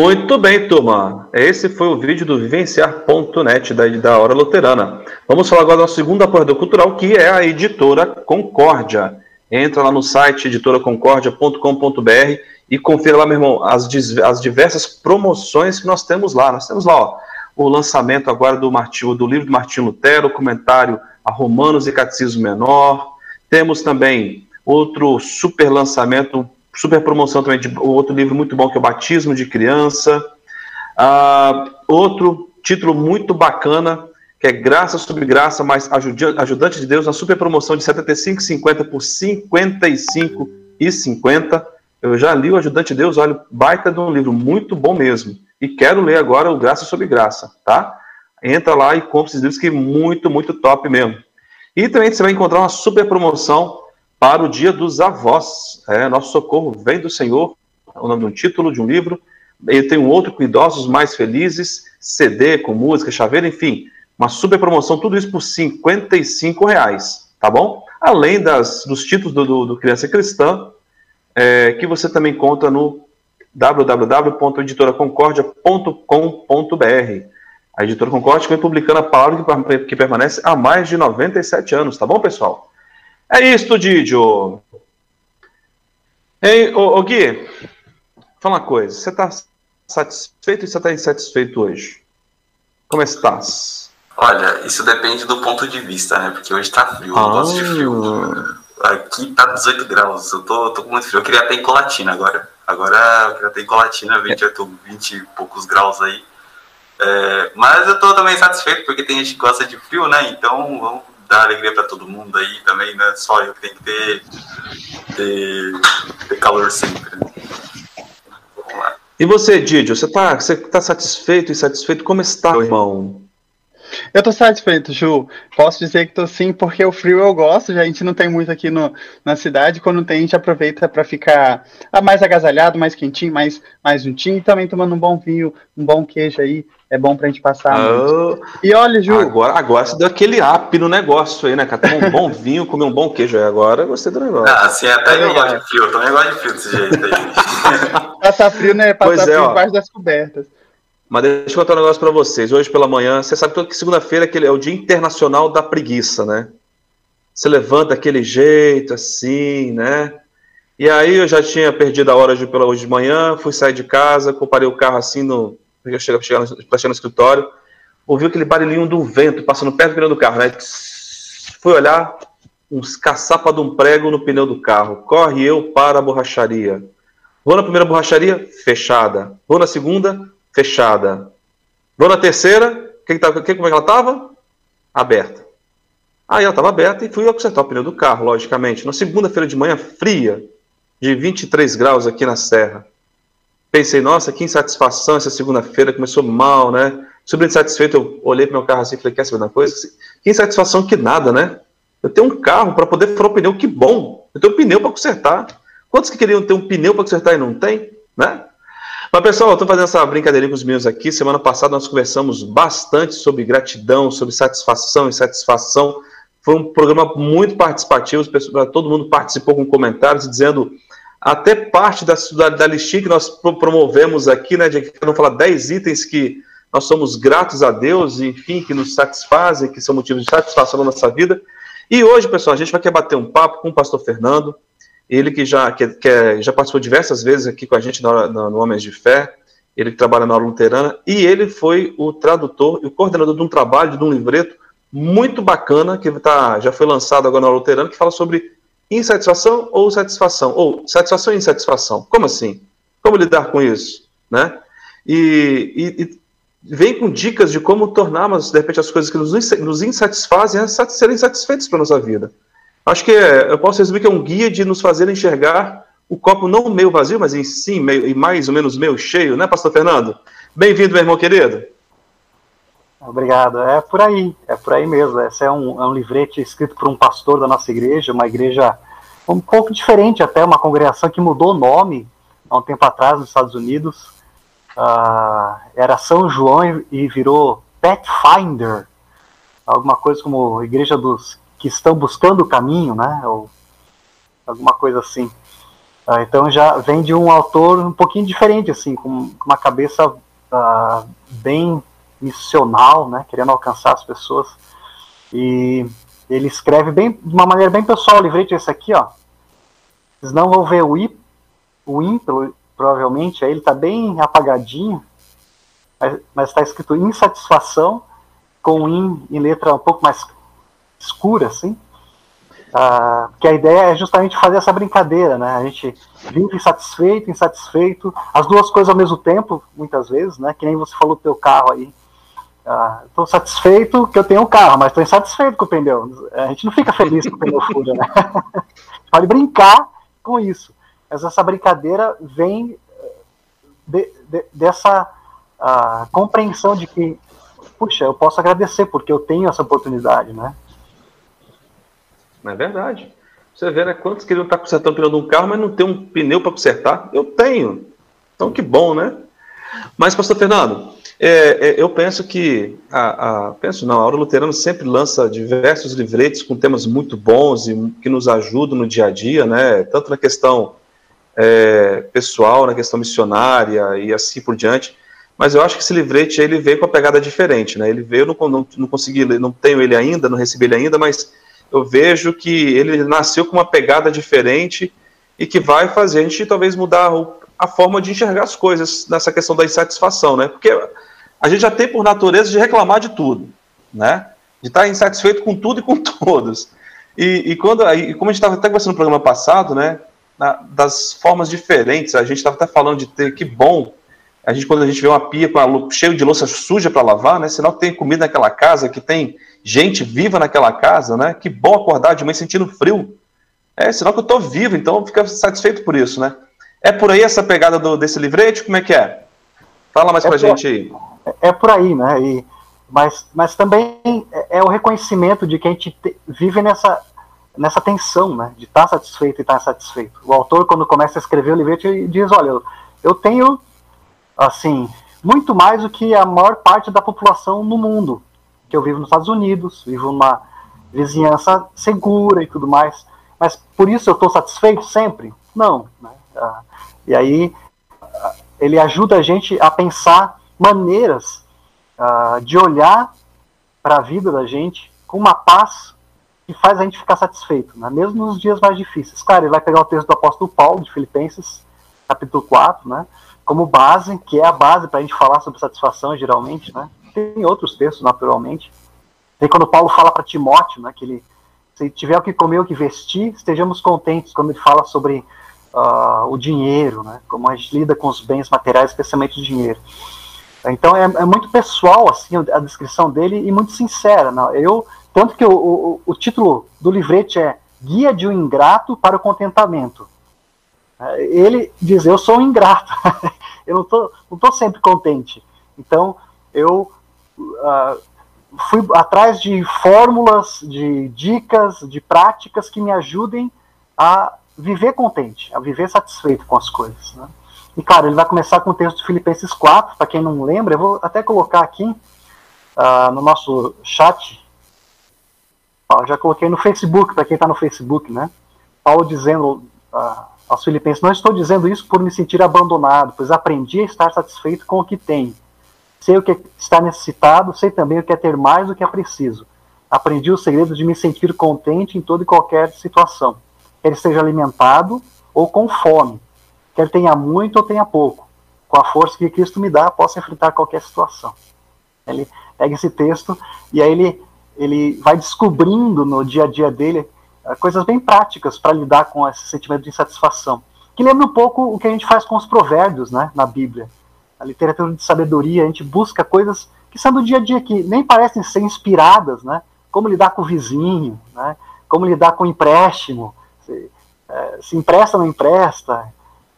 Muito bem, turma. Esse foi o vídeo do vivenciar.net da, da Hora Luterana. Vamos falar agora da segunda apoiador cultural, que é a editora Concórdia. Entra lá no site editoraconcordia.com.br e confira lá, meu irmão, as, as diversas promoções que nós temos lá. Nós temos lá ó, o lançamento agora do, Martinho, do livro do Martinho Lutero, comentário a Romanos e Catecismo Menor. Temos também outro super lançamento, super promoção também de outro livro muito bom que é o Batismo de Criança. Uh, outro título muito bacana que é Graça sobre Graça, mais Ajudante de Deus, na super promoção de 75,50 por 55,50. Eu já li o Ajudante de Deus, olha, baita de um livro, muito bom mesmo. E quero ler agora o Graça sobre Graça, tá? Entra lá e compra esses livros que é muito, muito top mesmo. E também você vai encontrar uma super promoção para o Dia dos Avós. É, nosso socorro vem do Senhor, o nome do título de um livro. E tem um outro com idosos mais felizes, CD com música, chaveiro, enfim uma super promoção, tudo isso por 55 reais, tá bom? Além das, dos títulos do, do, do Criança Cristã, é, que você também conta no www.editoraconcordia.com.br. A Editora Concórdia vem publicando a palavra que, que, permanece há mais de 97 anos, tá bom, pessoal? É isso, Didio. Ei, ô, ô Gui, fala uma coisa, você está satisfeito ou você está insatisfeito hoje? Como estás? Olha, isso depende do ponto de vista, né? Porque hoje tá frio, eu gosto de frio. Ah. Aqui tá 18 graus, eu tô, tô com muito frio. Eu queria ter em Colatina agora. Agora eu queria ter em Colatina, 28, 20 e poucos graus aí. É, mas eu tô também satisfeito, porque tem gente que gosta de frio, né? Então vamos dar alegria para todo mundo aí também, né? Só eu que tenho que ter, ter, ter calor sempre. Né? Vamos lá. E você, Didio, você tá, você tá satisfeito e satisfeito? Como está, irmão? Eu tô satisfeito, Ju. Posso dizer que tô sim, porque o frio eu gosto, já a gente não tem muito aqui no, na cidade. Quando tem, a gente aproveita para ficar ah, mais agasalhado, mais quentinho, mais, mais juntinho e também tomando um bom vinho, um bom queijo aí. É bom pra gente passar. Oh, e olha, Ju. Agora, agora você deu aquele up no negócio aí, né, cara? Tomar um bom vinho, comer um bom queijo. Agora gostei do negócio. Ah, assim, até é eu gosto de frio. Eu também gosto de frio desse jeito aí. Passar frio, né? Passar pois é, frio embaixo das cobertas. Mas deixa eu contar um negócio para vocês. Hoje pela manhã, você sabe que segunda-feira é o Dia Internacional da Preguiça, né? Você levanta daquele jeito, assim, né? E aí eu já tinha perdido a hora de, pela, hoje de manhã, fui sair de casa, comparei o carro assim no. para chegar, chegar, chegar no escritório, ouvi aquele barulhinho do vento passando perto do pneu do carro, né? Fui olhar, uns caçapa de um prego no pneu do carro. Corre eu para a borracharia. Vou na primeira borracharia, fechada. Vou na segunda, fechada. Vou na terceira, que, que, que, como é que ela estava? Aberta. Aí ela estava aberta e fui consertar o pneu do carro, logicamente. Na segunda-feira de manhã, fria, de 23 graus aqui na Serra. Pensei, nossa, que insatisfação essa segunda-feira, começou mal, né? Super insatisfeito, eu olhei para meu carro assim e falei, quer saber uma coisa? Que insatisfação que nada, né? Eu tenho um carro para poder furar o pneu, que bom! Eu tenho um pneu para consertar. Quantos que queriam ter um pneu para consertar e não tem? Né? Mas, pessoal, eu estou fazendo essa brincadeirinha com os meus aqui. Semana passada nós conversamos bastante sobre gratidão, sobre satisfação e satisfação. Foi um programa muito participativo, todo mundo participou com comentários, dizendo até parte da, da, da listinha que nós promovemos aqui, né, de não falar 10 itens que nós somos gratos a Deus, enfim, que nos satisfazem, que são motivos de satisfação na nossa vida. E hoje, pessoal, a gente vai querer bater um papo com o pastor Fernando, ele que já, que, que é, já participou diversas vezes aqui com a gente no, no, Homens de Fé, ele que trabalha na aula luterana, e ele foi o tradutor e o coordenador de um trabalho, de um livreto muito bacana, que tá, já foi lançado agora na aula luterana, que fala sobre insatisfação ou satisfação, ou satisfação e insatisfação. Como assim? Como lidar com isso? Né? E, e, e vem com dicas de como tornarmos, de repente, as coisas que nos, nos insatisfazem a serem satisfeitas para nossa vida. Acho que é, eu posso resumir que é um guia de nos fazer enxergar o copo não meio vazio, mas em sim, meio, e mais ou menos meio cheio, né, pastor Fernando? Bem-vindo, meu irmão querido. Obrigado. É por aí, é por aí mesmo. Esse é um, é um livrete escrito por um pastor da nossa igreja, uma igreja um pouco diferente até, uma congregação que mudou o nome há um tempo atrás nos Estados Unidos. Uh, era São João e virou Pathfinder, alguma coisa como Igreja dos que estão buscando o caminho, né? Ou alguma coisa assim. Ah, então já vem de um autor um pouquinho diferente, assim, com uma cabeça ah, bem missional, né, querendo alcançar as pessoas. E ele escreve bem, de uma maneira bem pessoal, o livrete esse aqui, ó. Vocês não vão ver o I, o IN, provavelmente, aí ele está bem apagadinho, mas está escrito insatisfação, com IN em letra um pouco mais escura, assim. Ah, que a ideia é justamente fazer essa brincadeira, né? A gente vive insatisfeito, insatisfeito, as duas coisas ao mesmo tempo, muitas vezes, né? Que nem você falou do teu carro aí. Estou ah, satisfeito que eu tenho um carro, mas estou insatisfeito com o pneu. A gente não fica feliz com o pneu fura, né? Pode brincar com isso. Mas essa brincadeira vem eh, de, de, dessa uh, compreensão de que, puxa, eu posso agradecer porque eu tenho essa oportunidade, né? Não é verdade. Você vê, né? Quantos queriam estar consertando o pneu de um carro, mas não tem um pneu para consertar? Eu tenho. Então, que bom, né? Mas, pastor Fernando, é, é, eu penso que a, a, penso não, a Aura Luterana sempre lança diversos livretes com temas muito bons e que nos ajudam no dia a dia, né? Tanto na questão é, pessoal, na questão missionária e assim por diante. Mas eu acho que esse livrete ele veio com uma pegada diferente, né? Ele veio, não, não, não consegui, não tenho ele ainda, não recebi ele ainda, mas eu vejo que ele nasceu com uma pegada diferente e que vai fazer a gente talvez mudar a forma de enxergar as coisas nessa questão da insatisfação, né? Porque a gente já tem por natureza de reclamar de tudo, né? De estar insatisfeito com tudo e com todos. E, e quando, e como a gente estava até conversando no programa passado, né? Das formas diferentes, a gente estava até falando de ter que bom a gente quando a gente vê uma pia com a, cheio de louça suja para lavar, né? Que tem comida naquela casa, que tem gente viva naquela casa, né? Que bom acordar de manhã sentindo frio. É sinal que eu estou vivo, então fica satisfeito por isso, né? É por aí essa pegada do, desse livrete? Como é que é? Fala mais é pra gente aí. É, é por aí, né? E, mas, mas também é, é o reconhecimento de que a gente te, vive nessa, nessa tensão, né? De estar tá satisfeito e estar tá insatisfeito. O autor, quando começa a escrever o livrete, diz: olha, eu, eu tenho, assim, muito mais do que a maior parte da população no mundo. Que eu vivo nos Estados Unidos, vivo numa vizinhança segura e tudo mais. Mas por isso eu estou satisfeito sempre? Não. Né? Ah, e aí ele ajuda a gente a pensar maneiras uh, de olhar para a vida da gente com uma paz que faz a gente ficar satisfeito, né? mesmo nos dias mais difíceis. Claro, ele vai pegar o texto do apóstolo Paulo, de Filipenses, capítulo 4, né? como base, que é a base para a gente falar sobre satisfação, geralmente. Né? Tem outros textos, naturalmente. Tem quando Paulo fala para Timóteo, né, que ele, se tiver o que comer, o que vestir, estejamos contentes, quando ele fala sobre uh, o dinheiro, né? Como a gente lida com os bens materiais, especialmente o dinheiro. Então é, é muito pessoal assim a descrição dele e muito sincera. Não? Eu tanto que o, o, o título do livrete é Guia de um Ingrato para o Contentamento. Ele diz: Eu sou um ingrato, eu não estou não tô sempre contente. Então, eu uh, fui atrás de fórmulas, de dicas, de práticas que me ajudem a viver contente, a viver satisfeito com as coisas. Né? E, claro, ele vai começar com o texto de Filipenses 4, para quem não lembra, eu vou até colocar aqui uh, no nosso chat. Uh, já coloquei no Facebook, para quem está no Facebook, né? Paulo dizendo uh, aos Filipenses: Não estou dizendo isso por me sentir abandonado, pois aprendi a estar satisfeito com o que tenho. Sei o que está necessitado, sei também o que é ter mais do que é preciso. Aprendi o segredo de me sentir contente em toda e qualquer situação quer esteja alimentado ou com fome, quer tenha muito ou tenha pouco, com a força que Cristo me dá, posso enfrentar qualquer situação. Ele pega esse texto e aí ele, ele vai descobrindo no dia a dia dele uh, coisas bem práticas para lidar com esse sentimento de insatisfação. Que lembra um pouco o que a gente faz com os provérbios né, na Bíblia. A literatura de sabedoria, a gente busca coisas que são do dia a dia, que nem parecem ser inspiradas, né? Como lidar com o vizinho, né? Como lidar com o empréstimo, se, é, se empresta ou não empresta,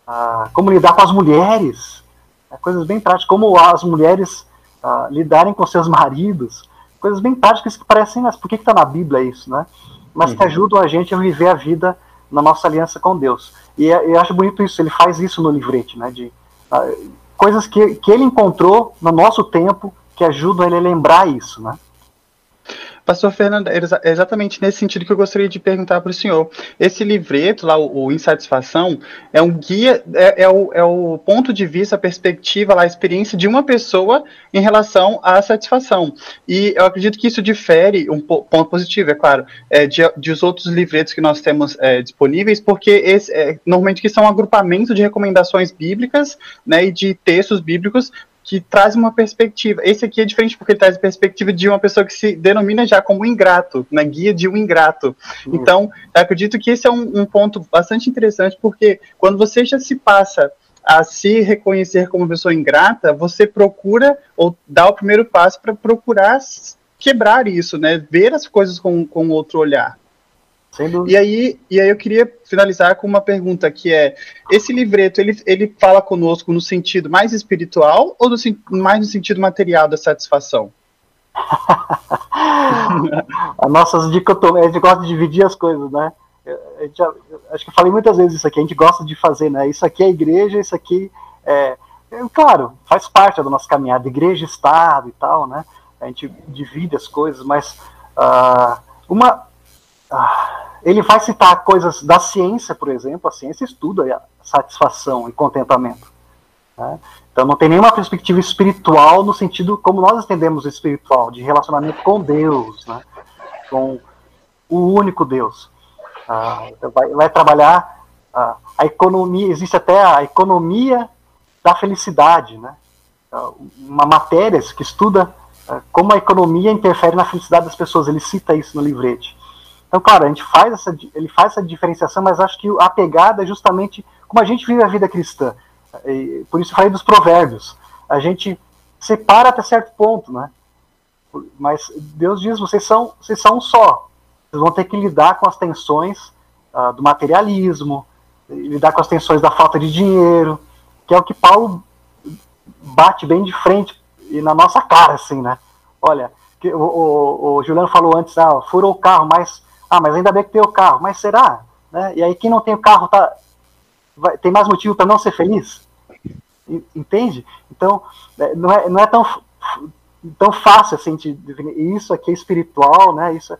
ah, como lidar com as mulheres, é, coisas bem práticas, como as mulheres ah, lidarem com seus maridos, coisas bem práticas que parecem, mas por que está na Bíblia isso, né? Mas uhum. que ajudam a gente a viver a vida na nossa aliança com Deus. E eu acho bonito isso, ele faz isso no livrete, né? De, ah, coisas que, que ele encontrou no nosso tempo que ajudam ele a lembrar isso, né? Pastor Fernando, é exatamente nesse sentido que eu gostaria de perguntar para o senhor. Esse livreto, lá, o, o Insatisfação, é um guia, é, é, o, é o ponto de vista, a perspectiva, lá, a experiência de uma pessoa em relação à satisfação. E eu acredito que isso difere, um ponto positivo, é claro, é, de, de os outros livretos que nós temos é, disponíveis, porque esse, é, normalmente que são um agrupamento de recomendações bíblicas né, e de textos bíblicos que traz uma perspectiva. Esse aqui é diferente porque ele traz a perspectiva de uma pessoa que se denomina já como ingrato, na guia de um ingrato. Uhum. Então, acredito que esse é um, um, ponto bastante interessante, porque quando você já se passa a se reconhecer como pessoa ingrata, você procura ou dá o primeiro passo para procurar quebrar isso, né? Ver as coisas com, com outro olhar. E aí, e aí eu queria finalizar com uma pergunta que é: esse livreto ele, ele fala conosco no sentido mais espiritual ou no, mais no sentido material da satisfação? As nossas dicotomias, a gente gosta de dividir as coisas, né? Já, acho que eu falei muitas vezes isso aqui, a gente gosta de fazer, né? Isso aqui é igreja, isso aqui é, é claro, faz parte da nossa caminhada, igreja, estado e tal, né? A gente divide as coisas, mas uh, uma ah, ele vai citar coisas da ciência, por exemplo, a ciência estuda satisfação e contentamento. Né? Então não tem nenhuma perspectiva espiritual no sentido como nós entendemos espiritual, de relacionamento com Deus, né? com o único Deus. Ah, então vai, vai, trabalhar ah, a economia, existe até a economia da felicidade, né? Ah, uma matéria que estuda ah, como a economia interfere na felicidade das pessoas. Ele cita isso no livrete. Então, claro, a gente faz essa, ele faz essa diferenciação, mas acho que a pegada é justamente como a gente vive a vida cristã. E, por isso eu falei dos provérbios. A gente separa até certo ponto, né? Mas Deus diz, vocês são, vocês são um só. Vocês vão ter que lidar com as tensões uh, do materialismo, lidar com as tensões da falta de dinheiro, que é o que Paulo bate bem de frente e na nossa cara, assim, né? Olha, o, o, o Juliano falou antes, ah, furou o carro, mas ah, mas ainda bem que tem o carro. Mas será? Né? E aí quem não tem o carro tá, vai, tem mais motivo para não ser feliz? Entende? Então, é, não é, não é tão, tão fácil assim de definir. Isso aqui é espiritual, né? Isso é,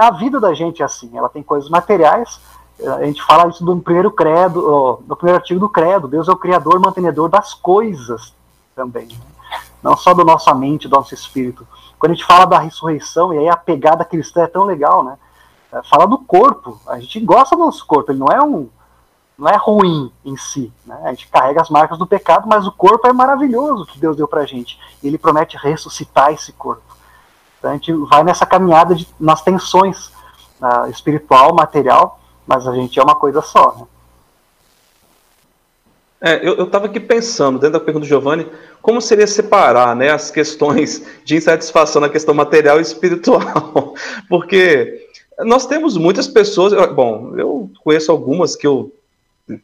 é a vida da gente é assim. Ela tem coisas materiais. A gente fala isso no primeiro credo, no primeiro artigo do credo. Deus é o criador, mantenedor das coisas também. Né? Não só da nossa mente, do nosso espírito. Quando a gente fala da ressurreição, e aí a pegada cristã é tão legal, né? É, fala do corpo. A gente gosta do nosso corpo, ele não é um não é ruim em si, né? A gente carrega as marcas do pecado, mas o corpo é maravilhoso que Deus deu pra gente. Ele promete ressuscitar esse corpo. Então a gente vai nessa caminhada de, nas tensões uh, espiritual, material, mas a gente é uma coisa só, né? É, eu estava aqui pensando, dentro da pergunta do Giovanni, como seria separar né, as questões de insatisfação na questão material e espiritual? Porque nós temos muitas pessoas, bom, eu conheço algumas que eu,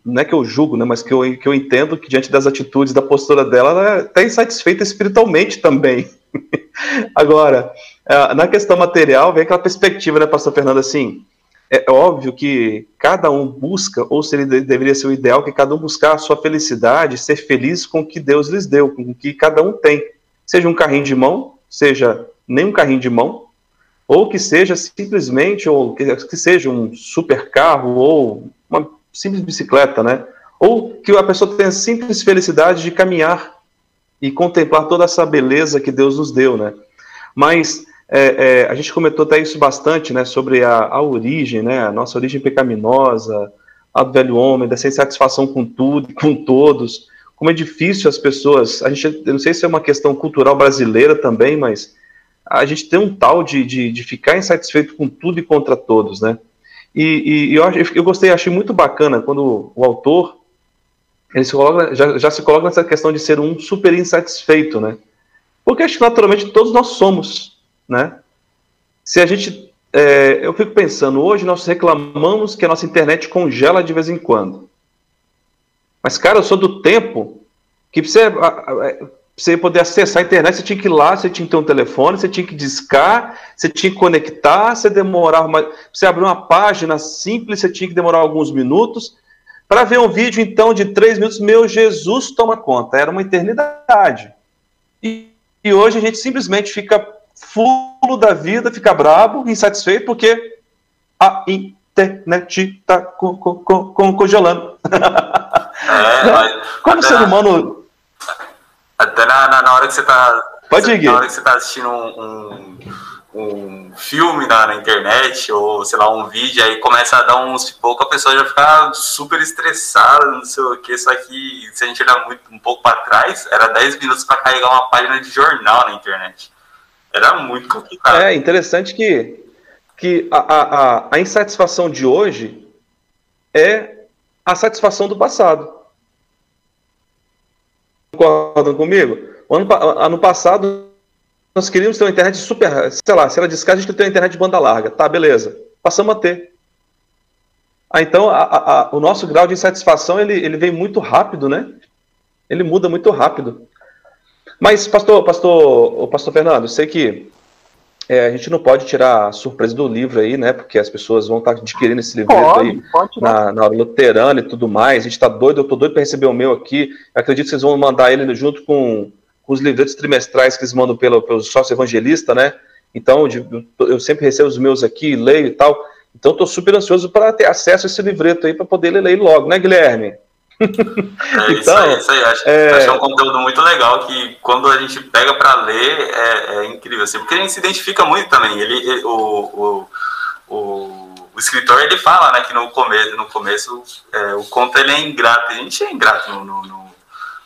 não é que eu julgo, né, mas que eu, que eu entendo que diante das atitudes, da postura dela, ela está insatisfeita espiritualmente também. Agora, é, na questão material, vem aquela perspectiva, né, pastor Fernando, assim, é óbvio que cada um busca, ou seria deveria ser o ideal que cada um buscar a sua felicidade, ser feliz com o que Deus lhes deu, com o que cada um tem. Seja um carrinho de mão, seja nem um carrinho de mão, ou que seja simplesmente, ou que, que seja um super carro, ou uma simples bicicleta, né? Ou que a pessoa tenha a simples felicidade de caminhar e contemplar toda essa beleza que Deus nos deu, né? Mas é, é, a gente comentou até isso bastante, né? Sobre a, a origem, né? A nossa origem pecaminosa, a do velho homem, dessa insatisfação com tudo, com todos. Como é difícil as pessoas. A gente, eu não sei se é uma questão cultural brasileira também, mas a gente tem um tal de, de, de ficar insatisfeito com tudo e contra todos, né? E, e, eu, eu gostei, achei muito bacana quando o autor ele se coloca, já, já se coloca nessa questão de ser um super insatisfeito, né? Porque acho que naturalmente todos nós somos, né? Se a gente. É, eu fico pensando, hoje nós reclamamos que a nossa internet congela de vez em quando. Mas, cara, eu sou do tempo que você, você poder acessar a internet, você tinha que ir lá, você tinha que ter um telefone, você tinha que discar, você tinha que conectar, você demorava mais. Você abrir uma página simples, você tinha que demorar alguns minutos. Para ver um vídeo, então, de três minutos, meu Jesus toma conta. Era uma eternidade. E, e hoje a gente simplesmente fica fulo da vida, fica brabo, insatisfeito, porque a internet está co co co congelando. É, mas, Como ser humano. Até na, na, na, hora que você está. Pode ir, Na hora que você está assistindo um, um, um filme na, na, internet, ou sei lá, um vídeo, aí começa a dar uns pouco, a pessoa já fica super estressada, não sei o que. Só que se a gente olhar muito, um pouco para trás, era 10 minutos para carregar uma página de jornal na internet. Era muito complicado. É interessante que, que a, a, a insatisfação de hoje é a satisfação do passado. Concordam comigo? Ano, ano passado, nós queríamos ter uma internet super. Sei lá, se ela discar, a gente queria ter uma internet de banda larga. Tá, beleza. Passamos a ter. Ah, então, a, a, o nosso grau de insatisfação ele, ele vem muito rápido, né? Ele muda muito rápido. Mas, pastor, pastor, pastor Fernando, sei que é, a gente não pode tirar a surpresa do livro aí, né? Porque as pessoas vão estar adquirindo esse livro aí na, na luterana e tudo mais. A gente está doido, eu estou doido para receber o meu aqui. Eu acredito que vocês vão mandar ele junto com, com os livretos trimestrais que eles mandam pelo, pelo sócio evangelista, né? Então, eu sempre recebo os meus aqui, leio e tal. Então, estou super ansioso para ter acesso a esse livreto aí, para poder ler logo, né, Guilherme? É então, isso aí, isso aí. Acho, é... acho que é um conteúdo muito legal que quando a gente pega para ler é, é, incrível, assim, porque a gente se identifica muito também. Ele, ele o, o, o, o, escritor ele fala né, que no começo, no começo é, o conto ele é ingrato. A gente é ingrato no, no,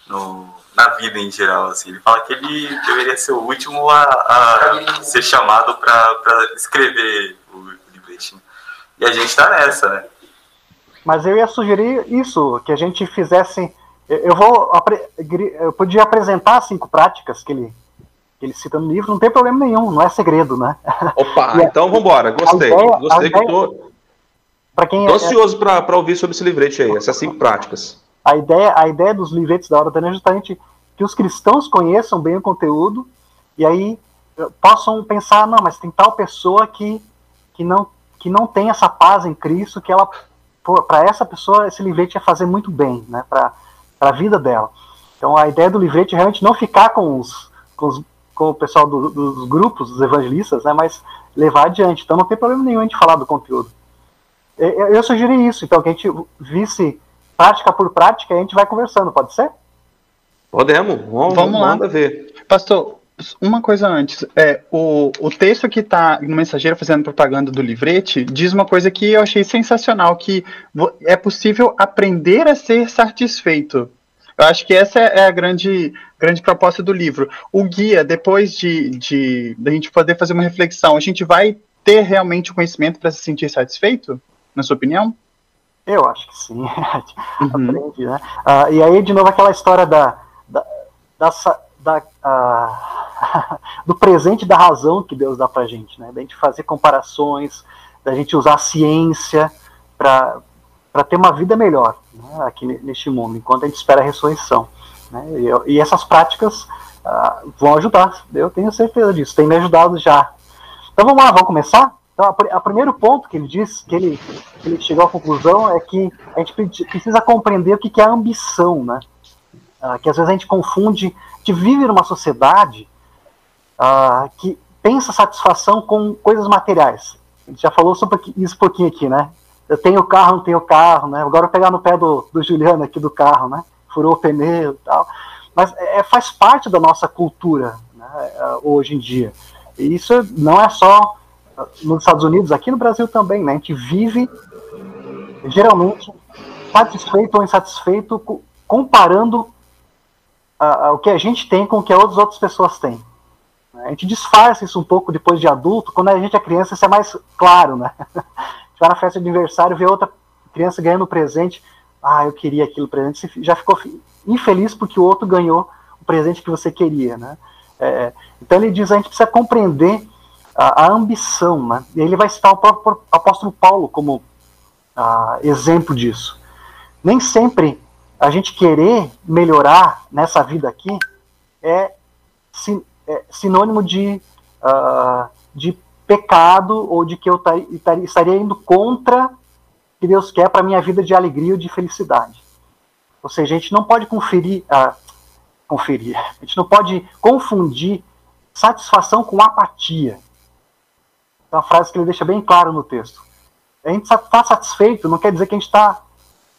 no, na vida em geral. Assim. Ele fala que ele deveria ser o último a, a ser chamado para escrever o livretinho. E a gente está nessa, né? Mas eu ia sugerir isso, que a gente fizesse. Eu vou. Eu podia apresentar cinco práticas que ele, que ele cita no livro, não tem problema nenhum, não é segredo, né? Opa, então vamos embora. Gostei. Ideia, gostei que ideia, tô. Pra quem tô é, ansioso para ouvir sobre esse livrete aí, essas cinco práticas. A ideia, a ideia dos livretes da Hora é justamente que os cristãos conheçam bem o conteúdo e aí eh, possam pensar, não, mas tem tal pessoa que, que, não, que não tem essa paz em Cristo, que ela para essa pessoa esse livrete ia fazer muito bem, né, para a vida dela. Então a ideia do livrete é realmente não ficar com os, com, os, com o pessoal do, dos grupos, dos evangelistas, né, mas levar adiante. Então não tem problema nenhum a gente falar do conteúdo. Eu, eu sugeri isso, então que a gente visse prática por prática e a gente vai conversando, pode ser? Podemos, vamos, vamos lá. ver. Pastor, uma coisa antes, é, o, o texto que está no mensageiro fazendo propaganda do livrete diz uma coisa que eu achei sensacional, que é possível aprender a ser satisfeito. Eu acho que essa é a grande, grande proposta do livro. O guia, depois de, de, de a gente poder fazer uma reflexão, a gente vai ter realmente o conhecimento para se sentir satisfeito, na sua opinião? Eu acho que sim. uhum. Aprende, né? Uh, e aí, de novo, aquela história da, da, da, da uh, do presente da razão que Deus dá para a gente, né? Da gente fazer comparações, da gente usar a ciência para ter uma vida melhor né? aqui neste mundo, enquanto a gente espera a ressurreição. Né? E, e essas práticas uh, vão ajudar, eu tenho certeza disso, tem me ajudado já. Então vamos lá, vamos começar? Então, o primeiro ponto que ele diz, que ele, que ele chegou à conclusão, é que a gente precisa compreender o que é a ambição, né? Uh, que às vezes a gente confunde, gente vive numa sociedade uh, que pensa satisfação com coisas materiais. A gente já falou sobre isso um pouquinho aqui, né? Eu tenho carro, não tenho carro, né? Agora eu pegar no pé do, do Juliano aqui do carro, né? Furou o pneu e tal. Mas é, faz parte da nossa cultura né? hoje em dia. E isso não é só nos Estados Unidos, aqui no Brasil também, né? A gente vive geralmente satisfeito ou insatisfeito comparando uh, o que a gente tem com o que as outras pessoas têm. A gente disfarça isso um pouco depois de adulto, quando a gente é criança isso é mais claro, né? A gente vai na festa de aniversário, vê outra criança ganhando um presente, ah, eu queria aquilo presente, você já ficou infeliz porque o outro ganhou o presente que você queria, né? É, então ele diz, a gente precisa compreender a, a, ambição, né? E ele vai citar o próprio apóstolo Paulo como ah, exemplo disso. Nem sempre a gente querer melhorar nessa vida aqui é se, é, sinônimo de, uh, de pecado ou de que eu estaria indo contra o que Deus quer para minha vida de alegria ou de felicidade. Ou seja, a gente não pode conferir, uh, conferir, a gente não pode confundir satisfação com apatia. É uma frase que ele deixa bem claro no texto. A gente está satisfeito não quer dizer que a gente está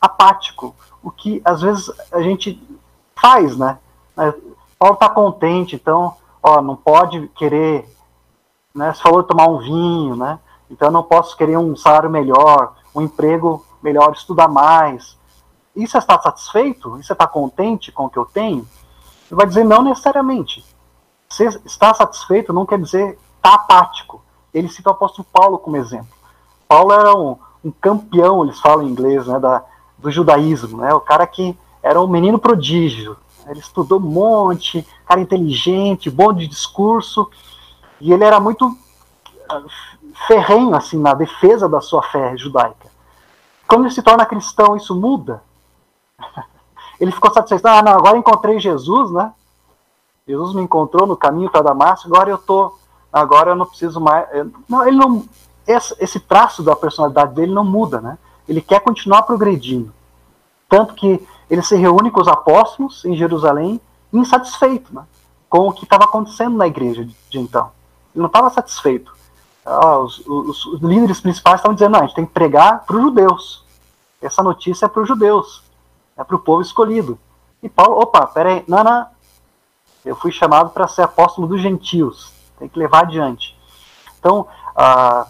apático. O que às vezes a gente faz, né? Paulo está contente, então, ó, não pode querer, né? Você falou de tomar um vinho, né? Então eu não posso querer um salário melhor, um emprego melhor, estudar mais. E você está satisfeito? E você está contente com o que eu tenho? Ele vai dizer não necessariamente. Você está satisfeito não quer dizer está apático. Ele cita o apóstolo Paulo como exemplo. Paulo era um, um campeão, eles falam em inglês, né, da, do judaísmo, né, o cara que era um menino prodígio. Ele estudou um monte, cara inteligente, bom de discurso, e ele era muito ah, ferrenho assim na defesa da sua fé judaica. Quando ele se torna cristão, isso muda. Ele ficou satisfeito. Ah, não, agora encontrei Jesus, né? Jesus me encontrou no caminho para Damasco, agora eu tô, agora eu não preciso mais. Não, ele não, esse, esse traço da personalidade dele não muda, né? Ele quer continuar progredindo, tanto que ele se reúne com os apóstolos em Jerusalém, insatisfeito, né? Com o que estava acontecendo na igreja de, de então. Ele não estava satisfeito. Ah, os, os, os, líderes principais estavam dizendo: não, a gente tem que pregar para os judeus. Essa notícia é para os judeus, é para o povo escolhido. E Paulo, opa, peraí, não, não, eu fui chamado para ser apóstolo dos gentios. Tem que levar adiante. Então, ah,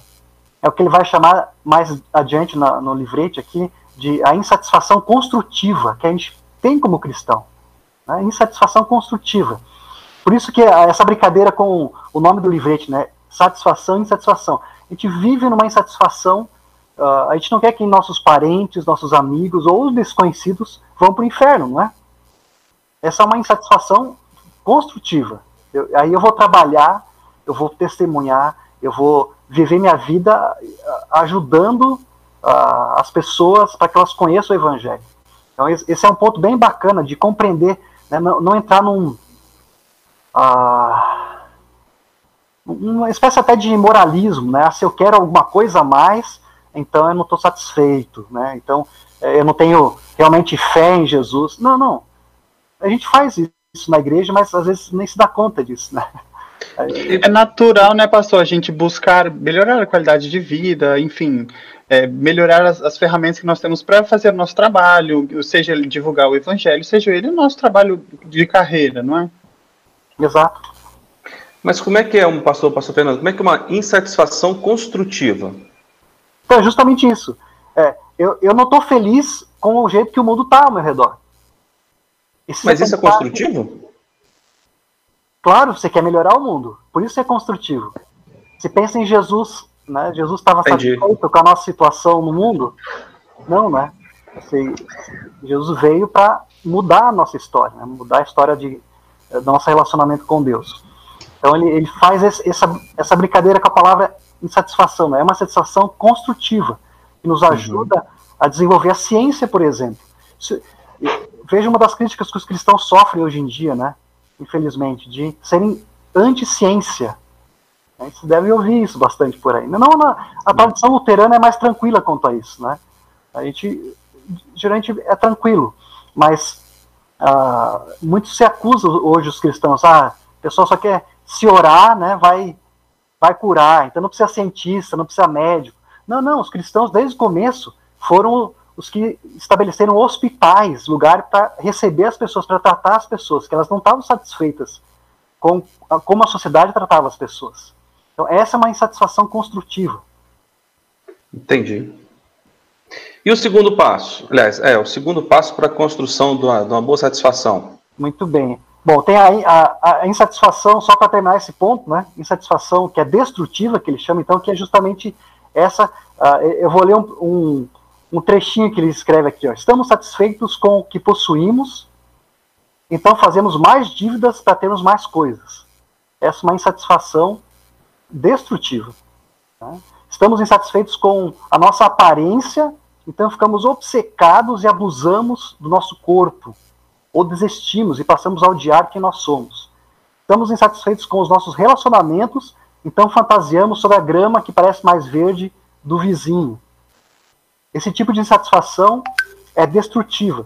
é o que ele vai chamar mais adiante na, no livrete aqui de a insatisfação construtiva que a gente tem como cristão. Né? Insatisfação construtiva. Por isso que essa brincadeira com o nome do livrete, né? Satisfação e insatisfação. A gente vive numa insatisfação. Uh, a gente não quer que nossos parentes, nossos amigos ou os desconhecidos vão para o inferno, não é? Essa é uma insatisfação construtiva. Eu, aí eu vou trabalhar, eu vou testemunhar, eu vou viver minha vida ah, ajudando uh, as pessoas para que elas conheçam o Evangelho. Então, esse é um ponto bem bacana de compreender, né, não, não, entrar num. Uh, uma espécie até de moralismo, né? Se eu quero alguma coisa a mais, então eu não estou satisfeito, né? Então eh, eu não tenho realmente fé em Jesus. Não, não. A gente faz isso na igreja, mas às vezes nem se dá conta disso, né? É natural, né, pastor, a gente buscar melhorar a qualidade de vida, enfim, é, melhorar as, as, ferramentas que nós temos para fazer o nosso trabalho, seja ele divulgar o evangelho, seja ele o nosso trabalho de carreira, não é? Exato. Mas como é que é um pastor, pastor Fernando, como é que é uma insatisfação construtiva? Então, é justamente isso. É, eu, eu não estou feliz com o jeito que o mundo está ao meu redor. Mas é isso é construtivo? Claro, você quer melhorar o mundo. Por isso é construtivo. Se pensa em Jesus, né? Jesus estava satisfeito com a nossa situação no mundo? Não, né? Assim, Jesus veio para mudar a nossa história, né? mudar a história de, eh, do nosso relacionamento com Deus. Então ele, ele faz esse, essa, essa brincadeira com a palavra insatisfação, né? é uma satisfação construtiva, que nos ajuda uhum. a desenvolver a ciência, por exemplo. Veja uma das críticas que os cristãos sofrem hoje em dia, né? Infelizmente, de serem anti-ciência. Você deve ouvir isso bastante por aí. Não, não, a tradição luterana é mais tranquila quanto a isso, né? A gente geralmente é tranquilo, mas ah, muito se acusa hoje os cristãos, ah, a pessoa só quer se orar, né? Vai, vai curar, então não precisa cientista, não precisa médico. Não, não, os cristãos desde o começo foram os que estabeleceram hospitais, lugar para receber as pessoas, para tratar as pessoas, que elas não estavam satisfeitas com a, como a sociedade tratava as pessoas. Então, essa é uma insatisfação construtiva. Entendi. E o segundo passo? Aliás, é, o segundo passo para a construção de uma, de uma, boa satisfação. Muito bem. Bom, tem a, a, a insatisfação, só para terminar esse ponto, né? Insatisfação que é destrutiva, que ele chama, então, que é justamente essa. Uh, eu vou ler um, um um trechinho que ele escreve aqui, ó. Estamos satisfeitos com o que possuímos, então fazemos mais dívidas para termos mais coisas. Essa é uma insatisfação destrutiva. Né? Estamos insatisfeitos com a nossa aparência, então ficamos obcecados e abusamos do nosso corpo, ou desistimos e passamos a odiar quem nós somos. Estamos insatisfeitos com os nossos relacionamentos, então fantasiamos sobre a grama que parece mais verde do vizinho. Esse tipo de insatisfação é destrutiva,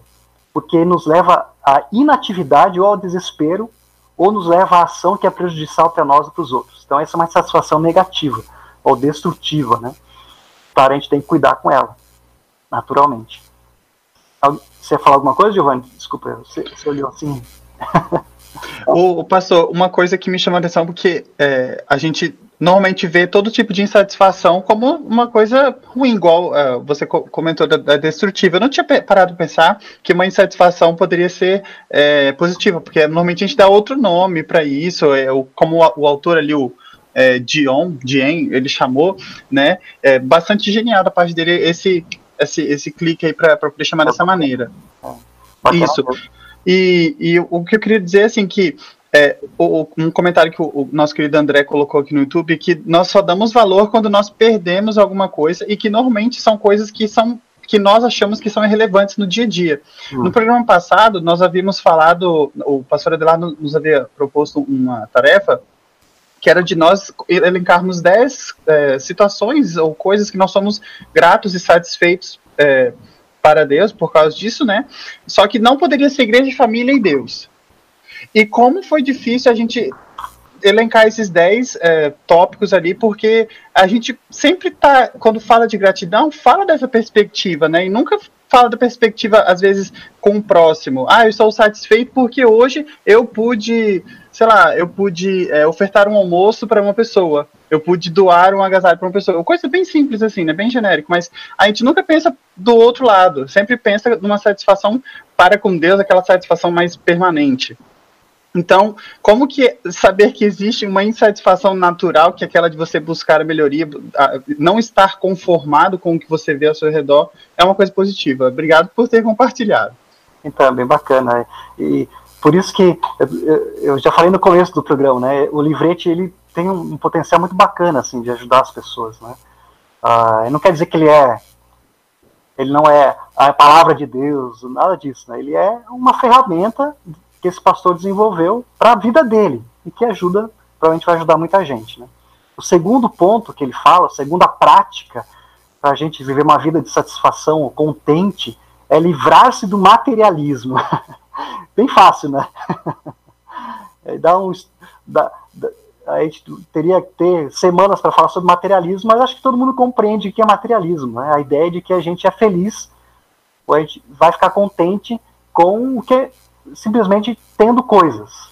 porque nos leva à inatividade ou ao desespero, ou nos leva à ação que é prejudicial para nós e para os outros. Então essa é uma satisfação negativa ou destrutiva, né? Então a gente tem que cuidar com ela, naturalmente. Você ia falar alguma coisa, Giovanni? Desculpa, você, você olhou assim. o, pastor, uma coisa que me chama a atenção, porque é, a gente normalmente vê todo tipo de insatisfação como uma coisa ruim, igual uh, você comentou da, da, destrutiva. Eu não tinha parado de pensar que uma insatisfação poderia ser é, positiva, porque normalmente a gente dá outro nome para isso, é, o, como o, o, autor ali, o é, Dion, Dien, ele chamou, né? É bastante genial da parte dele esse, esse, esse clique aí para poder chamar dessa maneira. Isso. E, e o que eu queria dizer, assim, que é, o, um comentário que o, o, nosso querido André colocou aqui no YouTube, que nós só damos valor quando nós perdemos alguma coisa e que normalmente são coisas que são que nós achamos que são irrelevantes no dia a dia. Hum. No programa passado, nós havíamos falado, o pastor Adelardo nos havia proposto uma tarefa que era de nós elencarmos 10 é, situações ou coisas que nós somos gratos e satisfeitos é, para Deus por causa disso, né? Só que não poderia ser igreja, família e Deus. E como foi difícil a gente elencar esses 10 é, tópicos ali, porque a gente sempre tá, quando fala de gratidão, fala dessa perspectiva, né? E nunca fala da perspectiva, às vezes, com o próximo. Ah, eu estou satisfeito porque hoje eu pude, sei lá, eu pude é, ofertar um almoço para uma pessoa. Eu pude doar um agasalho para uma pessoa. Coisa bem simples, assim, né? Bem genérico. Mas a gente nunca pensa do outro lado. Sempre pensa numa satisfação para com Deus, aquela satisfação mais permanente. Então, como que saber que existe uma insatisfação natural, que é aquela de você buscar a melhoria, não estar conformado com o que você vê ao seu redor, é uma coisa positiva. Obrigado por ter compartilhado. Então, bem bacana. E por isso que eu já falei no começo do programa, né? O livrete ele tem um potencial muito bacana assim de ajudar as pessoas, né? Ah, não quer dizer que ele é ele não é a palavra de Deus, nada disso, né? Ele é uma ferramenta que esse pastor desenvolveu para a vida dele e que ajuda, provavelmente vai ajudar muita gente. Né? O segundo ponto que ele fala, a segunda prática para a gente viver uma vida de satisfação, contente, é livrar-se do materialismo. Bem fácil, né? Dá um, dá, dá, a gente teria que ter semanas para falar sobre materialismo, mas acho que todo mundo compreende o que é materialismo. Né? A ideia de que a gente é feliz, ou a gente vai ficar contente com o que simplesmente tendo coisas.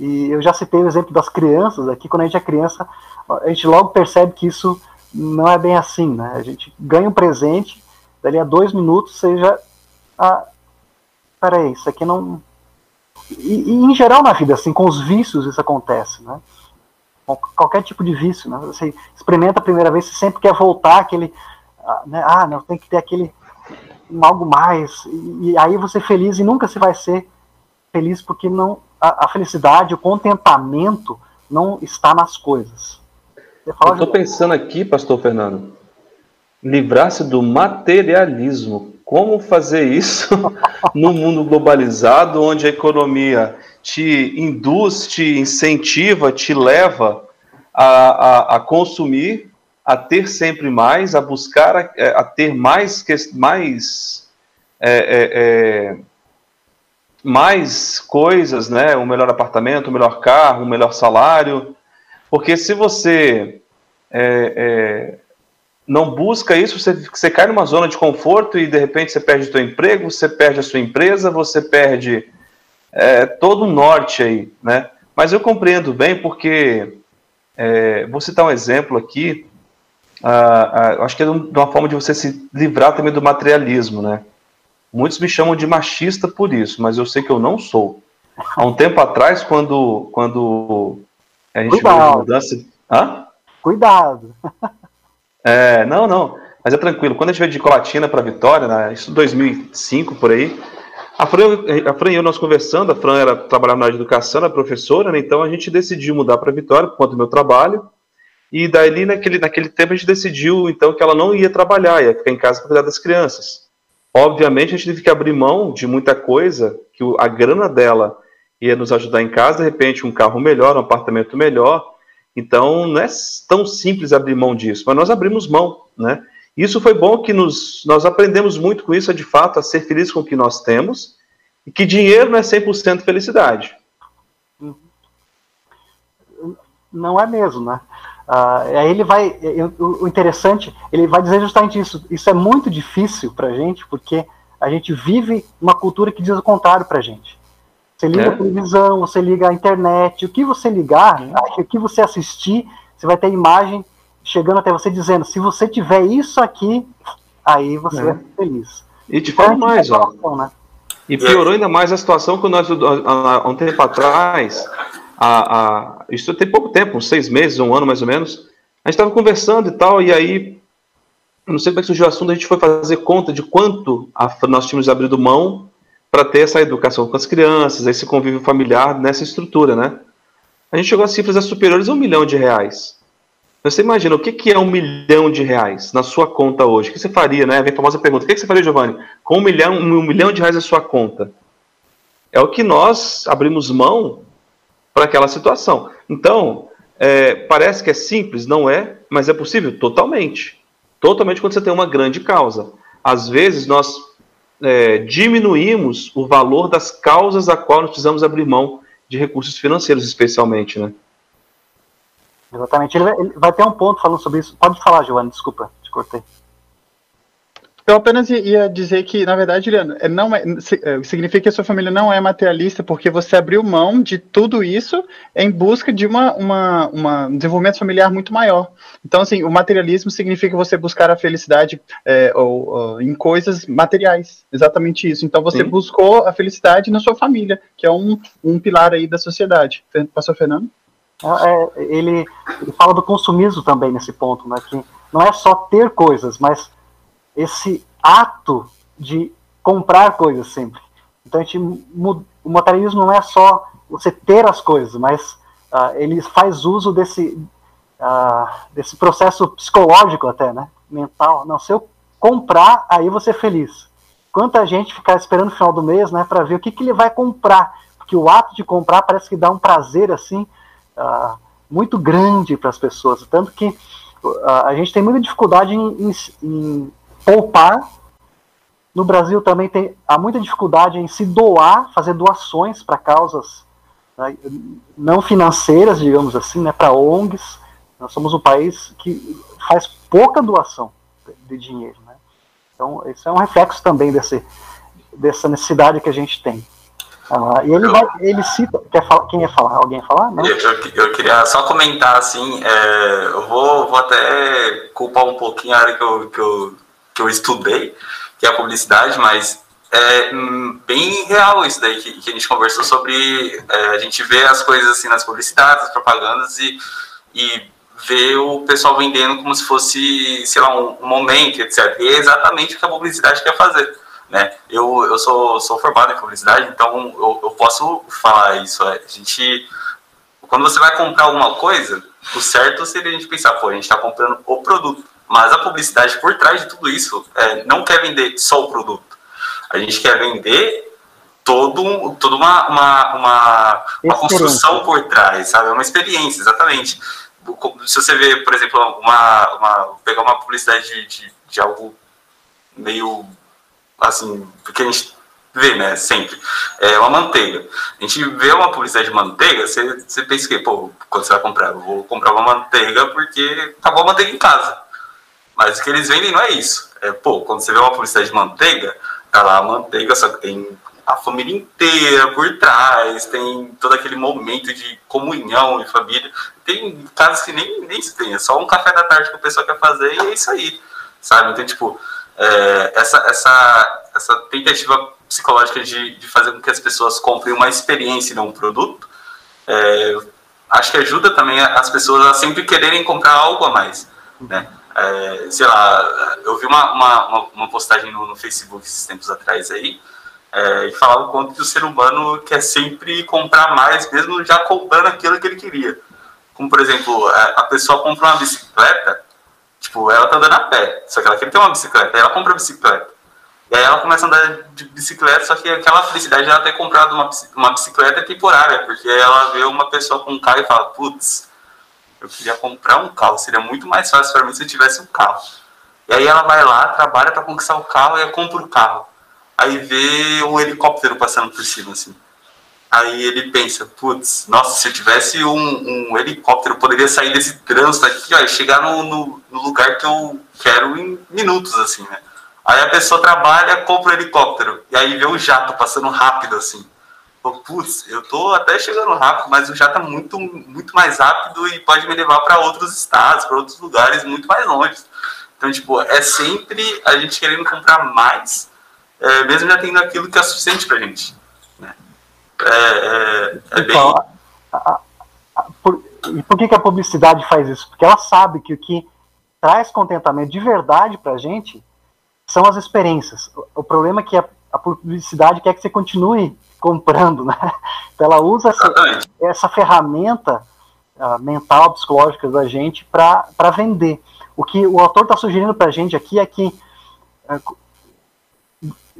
E eu já citei o exemplo das crianças aqui, quando a gente é criança, a gente logo percebe que isso não é bem assim, né? A gente ganha um presente, dali a dois minutos seja. Ah, peraí, isso aqui não. E, e, em geral na vida, assim, com os vícios isso acontece, né? Com qualquer tipo de vício, né? Você experimenta a primeira vez, você sempre quer voltar aquele. Ah, né? ah não, tem que ter aquele. algo mais. E, e aí você é feliz e nunca se vai ser feliz porque não a, a felicidade, o contentamento não está nas coisas. Eu estou pensando aqui, pastor Fernando, livrar-se do materialismo. Como fazer isso no mundo globalizado, onde a economia te induz, te incentiva, te leva a, a, a consumir, a ter sempre mais, a buscar, a, a ter mais, mais é, é, é, mais coisas, né? Um melhor apartamento, um melhor carro, um melhor salário. Porque se você é, é, não busca isso, você, você cai numa zona de conforto e de repente você perde o seu emprego, você perde a sua empresa, você perde é, todo o norte aí, né? Mas eu compreendo bem porque é, vou citar um exemplo aqui. Ah, ah, acho que é de uma forma de você se livrar também do materialismo, né? Muitos me chamam de machista por isso, mas eu sei que eu não sou. Há um tempo atrás, quando, quando a gente Cuidado. mudança. Hã? Cuidado! É, não, não. Mas é tranquilo. Quando a gente veio de Colatina para Vitória, né, isso 2005 por aí, a Fran, a Fran e eu nós conversando, a Fran era trabalhava na área de educação, era professora, né, então a gente decidiu mudar para Vitória por conta do meu trabalho. E daí, naquele, naquele tempo, a gente decidiu então que ela não ia trabalhar, ia ficar em casa para cuidar das crianças. Obviamente, a gente teve que abrir mão de muita coisa, que a grana dela ia nos ajudar em casa, de repente, um carro melhor, um apartamento melhor. Então, não é tão simples abrir mão disso, mas nós abrimos mão, né? Isso foi bom que nos, nós aprendemos muito com isso, é de fato, a ser feliz com o que nós temos, e que dinheiro não é 100% felicidade. Não é mesmo, né? Uh, aí ele vai, o interessante, ele vai dizer justamente isso. Isso é muito difícil para a gente, porque a gente vive uma cultura que diz o contrário para a gente. Você liga é. a televisão, você liga a internet, o que você ligar, o que você assistir, você vai ter imagem chegando até você dizendo: se você tiver isso aqui, aí você é, é feliz. E te falo mais, ó. Né? E piorou ainda mais a situação que nós, há um tempo atrás, a, a, isso tem pouco tempo, uns seis meses, um ano mais ou menos, a gente estava conversando e tal, e aí, não sei como é que surgiu o assunto, a gente foi fazer conta de quanto a, nós tínhamos abrido mão para ter essa educação com as crianças, esse convívio familiar nessa estrutura, né? A gente chegou a cifras superiores a um milhão de reais. Você imagina, o que, que é um milhão de reais na sua conta hoje? O que você faria, né? Vem a famosa pergunta, o que, que você faria, Giovanni, com um milhão, um milhão de reais na sua conta? É o que nós abrimos mão para aquela situação. Então, é, parece que é simples, não é, mas é possível? Totalmente. Totalmente quando você tem uma grande causa. Às vezes nós é, diminuímos o valor das causas a qual nós precisamos abrir mão de recursos financeiros, especialmente, né? Exatamente. Ele vai, ele vai ter um ponto falando sobre isso. Pode falar, Giovanni, desculpa, te cortei. Eu apenas ia dizer que, na verdade, Juliano, é, não é, é, significa que a sua família não é materialista porque você abriu mão de tudo isso em busca de uma, uma, uma um desenvolvimento familiar muito maior. Então, assim, o materialismo significa você buscar a felicidade é, ou, ou, em coisas materiais. Exatamente isso. Então, você Sim. buscou a felicidade na sua família, que é um, um pilar aí da sociedade. Pastor Fernando? É, ele, ele fala do consumismo também nesse ponto, né? Que não é só ter coisas, mas esse ato de comprar coisas sempre. Então a gente, o materialismo não é só você ter as coisas, mas uh, ele faz uso desse, uh, desse processo psicológico até, né? Mental. Não, se eu comprar, aí você é feliz. Quanta gente ficar esperando o final do mês, né, para ver o que, que ele vai comprar, porque o ato de comprar parece que dá um prazer assim uh, muito grande para as pessoas, tanto que a gente tem muita dificuldade em, em, em poupar. No Brasil também tem, há muita dificuldade em se doar, fazer doações para causas né, não financeiras, digamos assim, né, para ONGs. Nós somos um país que faz pouca doação de dinheiro. Né? Então, isso é um reflexo também desse, dessa necessidade que a gente tem. Ah, e ele, vai, ele cita. Quer falar, quem ia falar? Alguém ia falar? Não? Eu, eu, queria só comentar assim. É, eu vou, vou até culpar um pouquinho a área que eu, que eu, que eu estudei, que é a publicidade, mas é hum, bem real isso daí que, que a gente conversou sobre. É, a gente vê as coisas assim nas publicidades, as propagandas e, e vê o pessoal vendendo como se fosse, sei lá, um, um momento, etc. E é exatamente o que a publicidade quer fazer. Né? Eu, eu sou, sou formado em publicidade, então eu, eu posso falar isso. É, a gente, quando você vai comprar alguma coisa, o certo seria a gente pensar, pô, a gente está comprando o produto. Mas a publicidade por trás de tudo isso é, não quer vender só o produto. A gente quer vender todo, toda uma, uma, uma, uma construção por trás, sabe? É uma experiência, exatamente. Se você vê, por exemplo, uma, uma pegar uma publicidade de, de, de algo meio assim, porque a gente vê, né, sempre, é uma manteiga. A gente vê uma publicidade de manteiga, você, você pensa que, pô, quando você vai comprar, eu vou comprar uma manteiga porque acabou a manteiga em casa. Mas o que eles vendem não é isso. É, pô, quando você vê uma publicidade de manteiga, tá lá a manteiga, só que tem a família inteira por trás, tem todo aquele momento de comunhão e família. Tem casos que nem, nem se tem, é só um café da tarde que o pessoal quer fazer e é isso aí, sabe? Então, tipo, é, essa, essa, essa tentativa psicológica de, de fazer com que as pessoas comprem uma experiência e não um produto, é, acho que ajuda também as pessoas a sempre quererem comprar algo a mais, né? É, sei lá, eu vi uma, uma, uma postagem no, no, Facebook esses tempos atrás aí, é, e falava o quanto que o ser humano quer sempre comprar mais, mesmo já comprando aquilo que ele queria. Como, por exemplo, a, a pessoa compra uma bicicleta, tipo, ela tá andando a pé, só que ela quer ter uma bicicleta, aí ela compra a bicicleta. E aí ela começa a andar de bicicleta, só que aquela felicidade de ela ter comprado uma, uma bicicleta é temporária, porque ela vê uma pessoa com um carro e fala, putz, eu queria comprar um carro, seria muito mais fácil para mim se eu tivesse um carro. E aí ela vai lá, trabalha para conquistar o carro e compra o carro. Aí vê um helicóptero passando por cima, assim. Aí ele pensa, putz, nossa, se eu tivesse um, um helicóptero, eu poderia sair desse trânsito aqui ó, e chegar no, no, no, lugar que eu quero em minutos, assim, né? Aí a pessoa trabalha, compra um helicóptero, e aí vê um jato passando rápido, assim. Putz, eu tô até chegando rápido, mas jato é muito, muito mais rápido e pode me levar para outros estados, para outros lugares muito mais longe. Então, tipo, é sempre a gente querendo comprar mais, é, mesmo já tendo aquilo que é suficiente pra gente. É, é, é bem... Então, a, por, e por que, que a publicidade faz isso? Porque ela sabe que o que traz contentamento de verdade para a gente são as experiências. O, o problema é que a, a, publicidade quer que você continue comprando, né? Então ela usa essa, essa ferramenta uh, mental, psicológica da gente para vender. O que o autor está sugerindo para a gente aqui é que uh,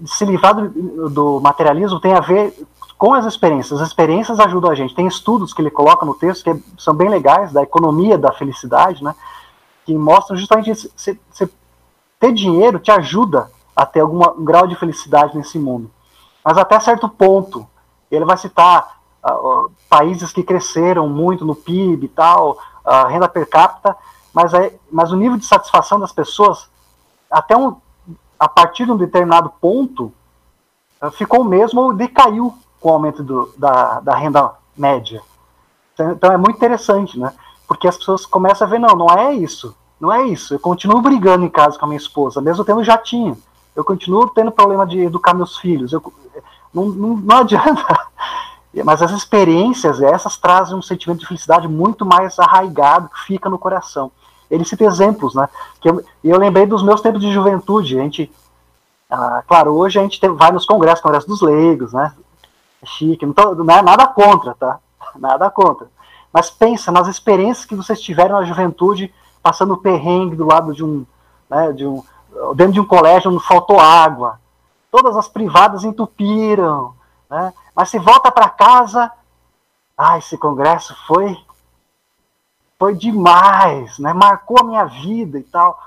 se livrar do, do materialismo tem a ver com as experiências. As experiências ajudam a gente. Tem estudos que ele coloca no texto que são bem legais, da economia da felicidade, né? Que mostram justamente isso. Você, ter dinheiro te ajuda a ter algum grau de felicidade nesse mundo. Mas até certo ponto. Ele vai citar uh, países que cresceram muito no PIB e tal, uh, renda per capita, mas, é, mas o nível de satisfação das pessoas, até um, a partir de um determinado ponto, uh, ficou o mesmo ou decaiu com o aumento do, da, da renda média. Então é muito interessante, né? Porque as pessoas começam a ver, não, não é isso, não é isso. Eu continuo brigando em casa com a minha esposa, mesmo tendo jatinho. Eu continuo tendo problema de educar meus filhos. Eu, não, não, não adianta. Mas as experiências, essas trazem um sentimento de felicidade muito mais arraigado, que fica no coração. Ele cita exemplos, né? Que eu, eu lembrei dos meus tempos de juventude. A gente, ah, claro, hoje a gente tem, vai nos congressos, congresso dos leigos, né? é chique, não, tô, não é nada contra, tá? Nada contra. Mas pensa nas experiências que vocês tiveram na juventude, passando perrengue do lado de um, né, de um, dentro de um colégio onde faltou água. Todas as privadas entupiram, né? Mas se volta para casa, ah, esse congresso foi foi demais, né? Marcou a minha vida e tal,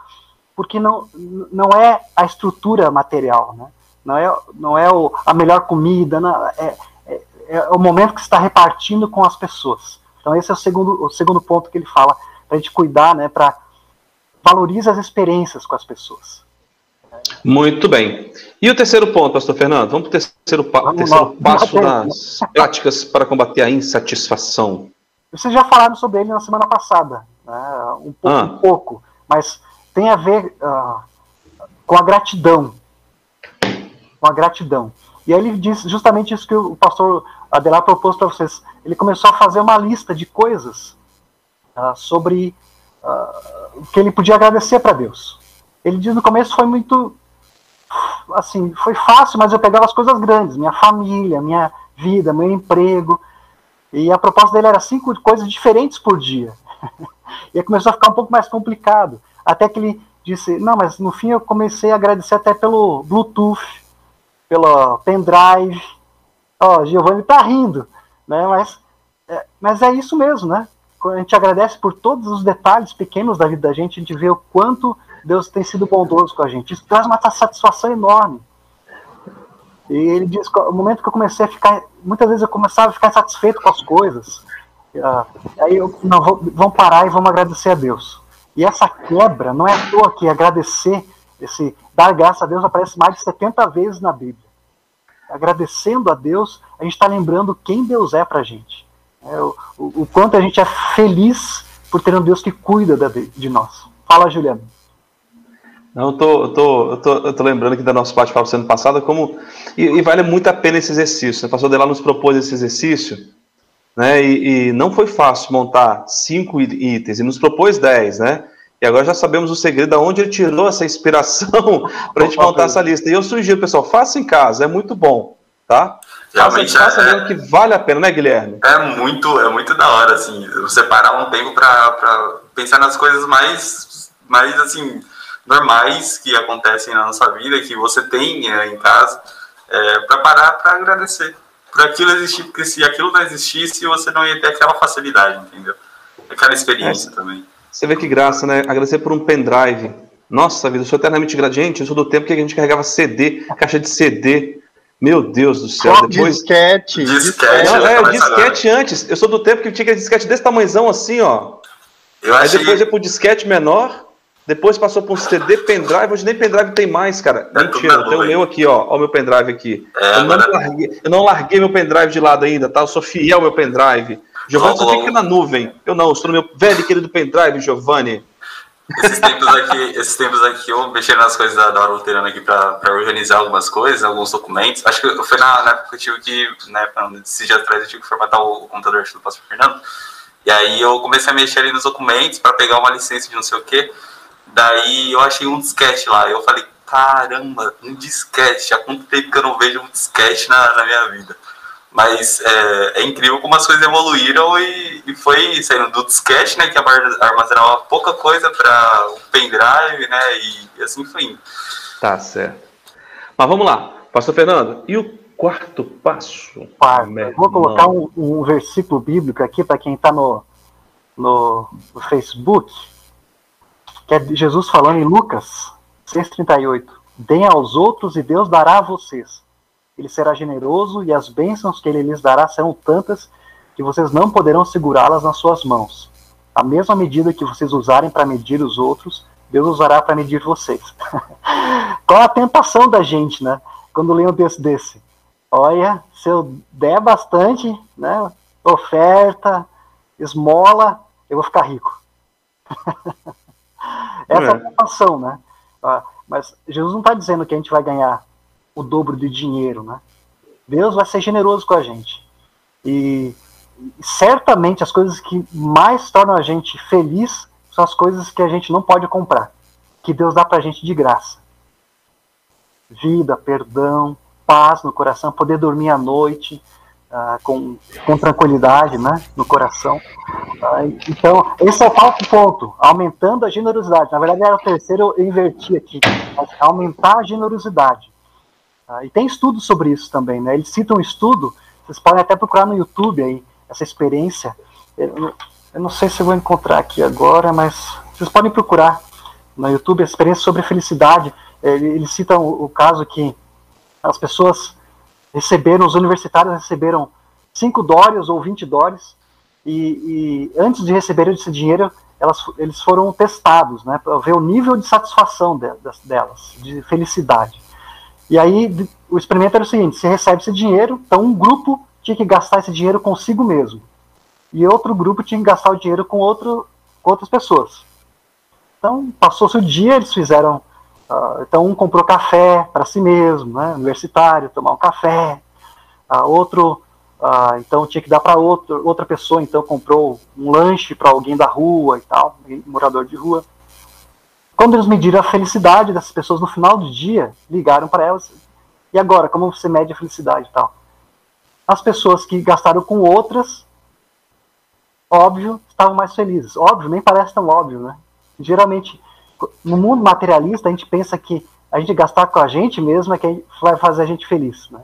porque não não é a estrutura material, né? não é, não é o, a melhor comida, não, é, é, é, o momento que está repartindo com as pessoas. Então esse é o segundo, o segundo ponto que ele fala, para a gente cuidar, né, para valorizar as experiências com as pessoas. Muito bem. E o terceiro ponto, pastor Fernando? Vamos para o terceiro, pa Vamos terceiro passo das práticas para combater a insatisfação. Vocês já falaram sobre ele na semana passada, né, um, pouco, ah. um pouco, mas tem a ver uh, com a gratidão com a gratidão. E aí ele diz justamente isso que o pastor Adelar propôs para vocês. Ele começou a fazer uma lista de coisas uh, sobre que ele podia agradecer para Deus. Ele diz no começo foi muito assim, foi fácil, mas eu pegava as coisas grandes, minha família, minha vida, meu emprego. E a proposta dele era cinco coisas diferentes por dia. e aí começou a ficar um pouco mais complicado. Até que ele disse: Não, mas no fim eu comecei a agradecer até pelo Bluetooth pelo pendrive. Ó, oh, Giovanni tá rindo, né? Mas é, mas é isso mesmo, né? A gente agradece por todos os detalhes pequenos da vida da gente, a gente vê o quanto Deus tem sido bondoso com a gente. Isso traz uma satisfação enorme. E ele diz o momento que eu comecei a ficar, muitas vezes eu começava a ficar satisfeito com as coisas. Uh, aí eu, não, vamos parar e vamos agradecer a Deus. E essa quebra, não é à toa que agradecer esse dar graça a Deus aparece mais de 70 vezes na Bíblia. Agradecendo a Deus, a gente está lembrando quem Deus é para a gente. É, o, o, quanto a gente é feliz por ter um Deus que cuida de, de nós. Fala, Juliano. Não, eu tô, eu tô, eu tô, eu tô lembrando aqui da nossa bate-papo sendo passada, como. E, e, vale muito a pena esse exercício. O pastor de lá nos propôs esse exercício, né? E, e não foi fácil montar cinco itens, e nos propôs dez, né? E agora já sabemos o segredo de onde ele tirou essa inspiração para a gente montar essa lista. E eu sugiro, pessoal, faça em casa, é muito bom, tá? Realmente faça é, que vale a pena, né, Guilherme? É muito, é muito da hora, assim, você parar um tempo para pensar nas coisas mais, mais, assim, normais que acontecem na nossa vida, que você tem é, em casa, é, para parar para agradecer por aquilo existir, porque se aquilo não existisse, você não ia ter aquela facilidade, entendeu? Aquela experiência é. também. Você vê que graça, né? Agradecer por um pendrive. Nossa vida, eu sou eternamente gradiente. Eu sou do tempo que a gente carregava CD, caixa de CD. Meu Deus do céu. Oh, depois... Disquete. Disquete. Não, é, disquete antes. Eu sou do tempo que tinha aquele disquete desse tamanhozão assim, ó. Eu Aí achei... depois ia pro disquete menor. Depois passou para um CD pendrive, hoje nem pendrive tem mais, cara. É Mentira, eu tenho o meu aqui, ó. Ó, o meu pendrive aqui. É, eu, não larguei, eu, não larguei, meu pendrive de lado ainda, tá? Eu sou fiel ao meu pendrive. Giovanni só fica na nuvem. Eu não, eu estou no meu velho querido pendrive, Giovanni. Esses tempos aqui, esses tempos aqui eu mexi nas coisas da, da hora luterana aqui para organizar algumas coisas, alguns documentos. Acho que foi na, na época que eu tive que, época, esses dias atrás, eu tive que formatar o, o computador do pastor Fernando. E aí eu comecei a mexer ali nos documentos para pegar uma licença de não sei o quê. Daí eu achei um disquete lá. Eu falei, caramba, um disquete. Há quanto tempo que eu não vejo um disquete na, na minha vida? Mas é, é, incrível como as coisas evoluíram e, e, foi saindo do disquete, né, que armazenava pouca coisa para o pendrive, né, e, e, assim foi indo. Tá certo. Mas vamos lá, Pastor Fernando, e o quarto passo? Quarto. Vou colocar um, um, versículo bíblico aqui para quem está no, no, no Facebook que é Jesus falando em Lucas 6,38. Deem aos outros e Deus dará a vocês. Ele será generoso e as bênçãos que ele lhes dará serão tantas que vocês não poderão segurá-las nas suas mãos. A mesma medida que vocês usarem para medir os outros, Deus usará para medir vocês. Qual a tentação da gente, né? Quando lê um texto desse? Olha, se eu der bastante, né? Oferta, esmola, eu vou ficar rico. Essa é, a tentação, né? Ah, mas Jesus não está dizendo que a gente vai ganhar o dobro de dinheiro, né? Deus vai ser generoso com a gente. E certamente as coisas que mais tornam a gente feliz são as coisas que a gente não pode comprar, que Deus dá pra gente de graça. Vida, perdão, paz no coração, poder dormir à noite, ah, com, com tranquilidade né, no coração. Ah, então, esse é o quarto ponto, aumentando a generosidade. Na verdade, era o terceiro, eu inverti aqui. Aumentar a generosidade. Ah, e tem estudos sobre isso também. Né? Eles citam um estudo, vocês podem até procurar no YouTube aí, essa experiência. Eu, eu não sei se eu vou encontrar aqui agora, mas vocês podem procurar no YouTube a experiência sobre felicidade. Eles citam o, o caso que as pessoas receberam, os universitários receberam 5 dólares ou 20 dólares, e, e, antes de receberem esse dinheiro, elas, eles foram testados, né, para ver o nível de satisfação de, de, delas, de felicidade. E aí o experimento era o seguinte: você recebe esse dinheiro, então um grupo tinha que gastar esse dinheiro consigo mesmo, e outro grupo tinha que gastar o dinheiro com, outro, com outras pessoas. Então passou-se o dia, eles fizeram Uh, então um comprou café para si mesmo, né, universitário, tomar um café. Uh, outro, uh, então tinha que dar para outra pessoa, então comprou um lanche para alguém da rua e tal, morador de rua. Quando eles mediram a felicidade dessas pessoas no final do dia, ligaram para elas. E agora, como você mede a felicidade e tal? As pessoas que gastaram com outras, óbvio, estavam mais felizes. Óbvio, nem parece tão óbvio, né? Geralmente, no mundo materialista, a gente pensa que a gente gastar com a gente mesmo é que vai fazer a gente feliz, né?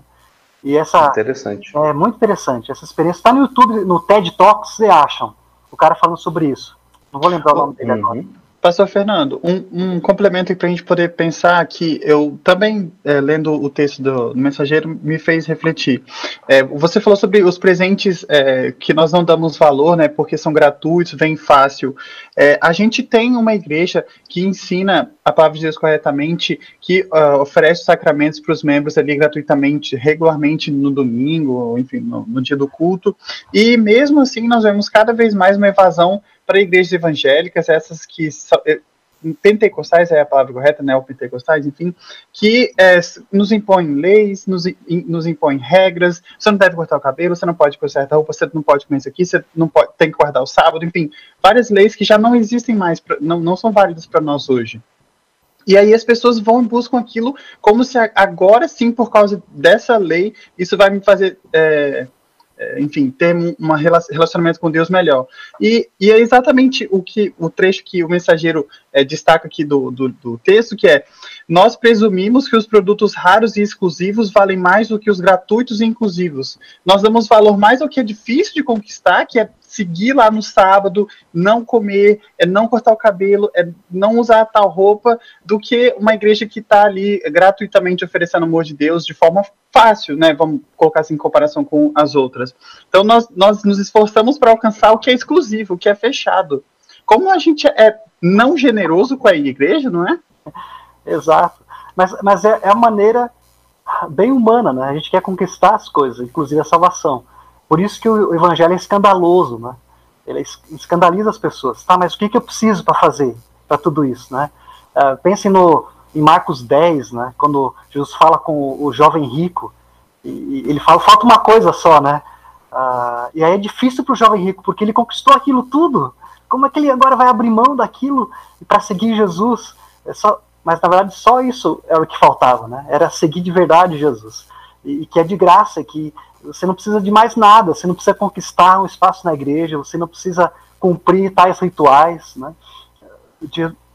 E essa interessante. é muito interessante. Essa experiência está no YouTube, no TED Talks, você acham? O cara falando sobre isso. Não vou lembrar o nome dele uhum. agora. Pastor Fernando, um, um complemento para a gente poder pensar que eu também, é, lendo o texto do, do, mensageiro, me fez refletir. É, você falou sobre os presentes é, que nós não damos valor, né, porque são gratuitos, vem fácil. É, a gente tem uma igreja que ensina a palavra de Deus corretamente, que uh, oferece sacramentos para os membros ali gratuitamente, regularmente no domingo, enfim, no, no dia do culto. E mesmo assim, nós vemos cada vez mais uma evasão para igrejas evangélicas, essas que eh, pentecostais é a palavra correta, né, ou pentecostais, enfim, que é, nos impõem leis, nos, nos impõem regras, você não deve cortar o cabelo, você não pode consertar a roupa, você não pode comer isso aqui, você não pode, tem que guardar o sábado, enfim, várias leis que já não existem mais, pra, não, não são válidas para nós hoje. E aí as pessoas vão e buscam aquilo como se agora sim, por causa dessa lei, isso vai me fazer é, enfim, ter um relacionamento com Deus melhor. E, e, é exatamente o que o trecho que o mensageiro é, destaca aqui do, do, do, texto, que é nós presumimos que os produtos raros e exclusivos valem mais do que os gratuitos e inclusivos. Nós damos valor mais ao que é difícil de conquistar, que é seguir lá no sábado, não comer, é não cortar o cabelo, é não usar tal roupa, do que uma igreja que está ali gratuitamente oferecendo o amor de Deus de forma fácil, né? Vamos colocar assim em comparação com as outras. Então nós, nós nos esforçamos para alcançar o que é exclusivo, o que é fechado. Como a gente é não generoso com a igreja, não é? Exato. Mas, mas é, é a maneira bem humana, né? A gente quer conquistar as coisas, inclusive a salvação. Por isso que o evangelho é escandaloso, né? Ele escandaliza as pessoas. Tá, mas o que, que eu preciso para fazer para tudo isso, né? Uh, pensem no, em Marcos 10, né? Quando Jesus fala com o, o jovem rico, e, e, ele fala, falta uma coisa só, né? Uh, e aí é difícil para o jovem rico, porque ele conquistou aquilo tudo. Como é que ele agora vai abrir mão daquilo para seguir Jesus? É só, mas na verdade só isso era o que faltava, né? Era seguir de verdade Jesus. E que é de graça, que você não precisa de mais nada, você não precisa conquistar um espaço na igreja, você não precisa cumprir tais rituais, né?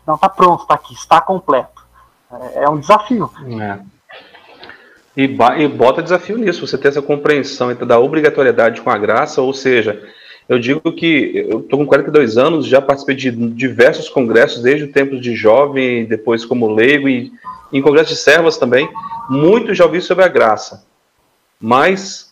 Não, está pronto, está aqui, está completo. É, é um desafio. É. E, e bota desafio nisso, você ter essa compreensão da obrigatoriedade com a graça, ou seja, eu digo que eu estou com 42 anos, já participei de diversos congressos, desde o tempo de jovem, depois como leigo, e em congressos de servas também. Muito já ouvi sobre a graça. Mas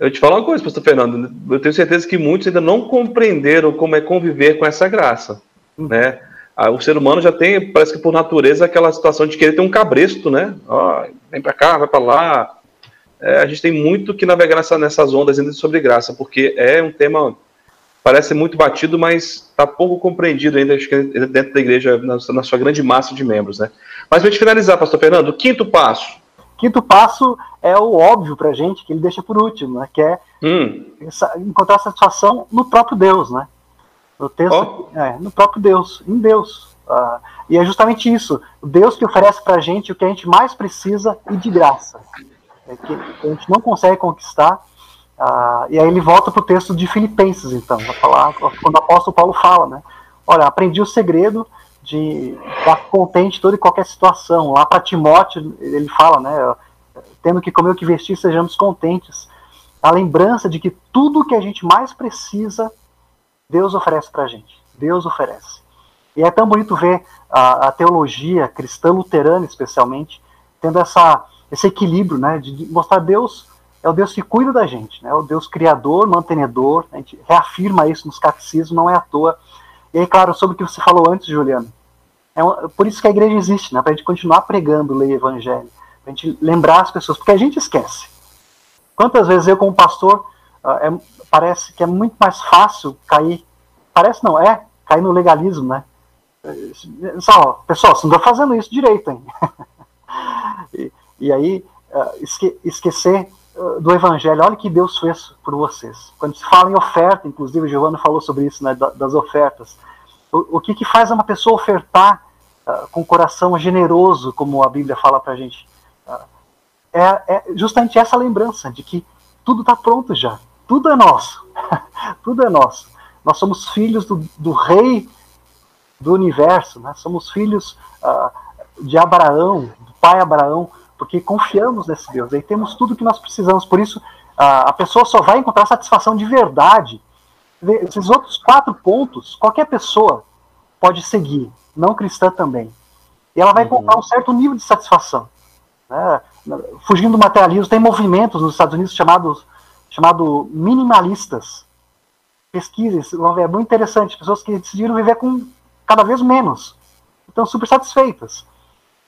eu te falo uma coisa, pastor Fernando, eu tenho certeza que muitos ainda não compreenderam como é conviver com essa graça, né? Ah, o ser humano já tem, parece que por natureza, aquela situação de querer ter um cabresto, né? Ó, vem para cá, vai para lá. É, a gente tem muito que navegar nessa, nessas ondas ainda sobre graça, porque é um tema parece muito batido, mas está pouco compreendido ainda dentro da igreja, na, na, sua grande massa de membros, né? Mas para gente finalizar, pastor Fernando, o quinto passo Quinto passo é o óbvio para a gente, que ele deixa por último, né? que é hum. essa, encontrar satisfação no próprio Deus, né? No texto, oh. é, no próprio Deus, em Deus. Uh, e é justamente isso, Deus que oferece para a gente o que a gente mais precisa e de graça, é que a gente não consegue conquistar. Uh, e aí ele volta para o texto de Filipenses, então, falar, quando o apóstolo Paulo fala, né? Olha, aprendi o segredo de estar contente em toda e qualquer situação. Lá para Timóteo, ele fala, né, tendo que comer o que vestir, sejamos contentes. A lembrança de que tudo que a gente mais precisa, Deus oferece para a gente. Deus oferece. E é tão bonito ver a, a, teologia cristã luterana, especialmente, tendo essa, esse equilíbrio, né, de mostrar Deus é o Deus que cuida da gente, né, é o Deus criador, mantenedor. A gente reafirma isso nos catecismos, não é à toa e aí, claro, sobre o que você falou antes, Juliano, é por isso que a igreja existe, né? Para a gente continuar pregando, ler evangelho, para a gente lembrar as pessoas, porque a gente esquece. Quantas vezes eu, como pastor, uh, é, parece que é muito mais fácil cair, parece não, é, cair no legalismo, né? Só, pessoal, você não está fazendo isso direito, hein? e, e, aí, uh, esque, esquecer do Evangelho, olha o que Deus fez por vocês. Quando se fala em oferta, inclusive o Giovanni falou sobre isso, né, das ofertas. O, o que, que faz uma pessoa ofertar uh, com coração generoso, como a Bíblia fala para gente? Uh, é, é, justamente essa lembrança de que tudo está pronto já, tudo é nosso, tudo é nosso. Nós somos filhos do, do Rei do universo, né? somos filhos uh, de Abraão, do pai Abraão, porque confiamos nesse Deus, aí temos tudo que nós precisamos. Por isso, a pessoa só vai encontrar satisfação de verdade. Esses outros quatro pontos, qualquer pessoa pode seguir, não cristã também. E ela vai uhum. encontrar um certo nível de satisfação. Né? Fugindo do materialismo, tem movimentos nos Estados Unidos chamados chamado minimalistas. Pesquisem, é muito interessante. Pessoas que decidiram viver com cada vez menos. Estão super satisfeitas.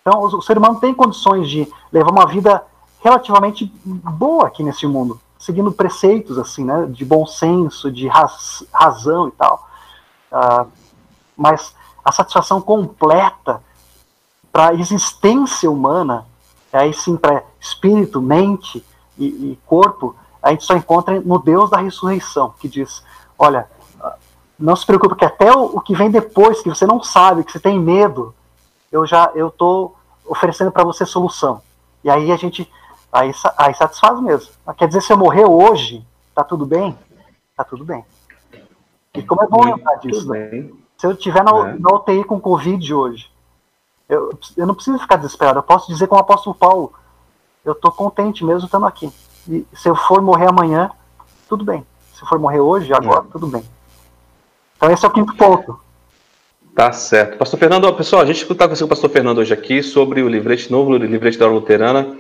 Então, o, ser humano tem condições de levar uma vida relativamente boa aqui nesse mundo, seguindo preceitos assim, né, de bom senso, de raz, razão e tal. Uh, mas a satisfação completa para a existência humana, aí sim para espírito, mente e, e, corpo, a gente só encontra no Deus da ressurreição, que diz: olha, não se preocupe que até o, o que vem depois, que você não sabe, que você tem medo, eu já eu tô oferecendo para você solução. E aí a gente aí, aí satisfaz mesmo. Quer dizer, se eu morrer hoje, tá tudo bem? Tá tudo bem. E como é bom lembrar disso. Né? Se eu estiver na, é. na UTI com Covid hoje, eu, eu não preciso ficar desesperado. Eu posso dizer com o apóstolo Paulo, eu estou contente mesmo estando aqui. E se eu for morrer amanhã, tudo bem. Se eu for morrer hoje, agora, é. tudo bem. Então esse é o quinto ponto. Tá certo. Pastor Fernando, pessoal, a gente está com o pastor Fernando hoje aqui sobre o livrete novo, o livrete da Luterana,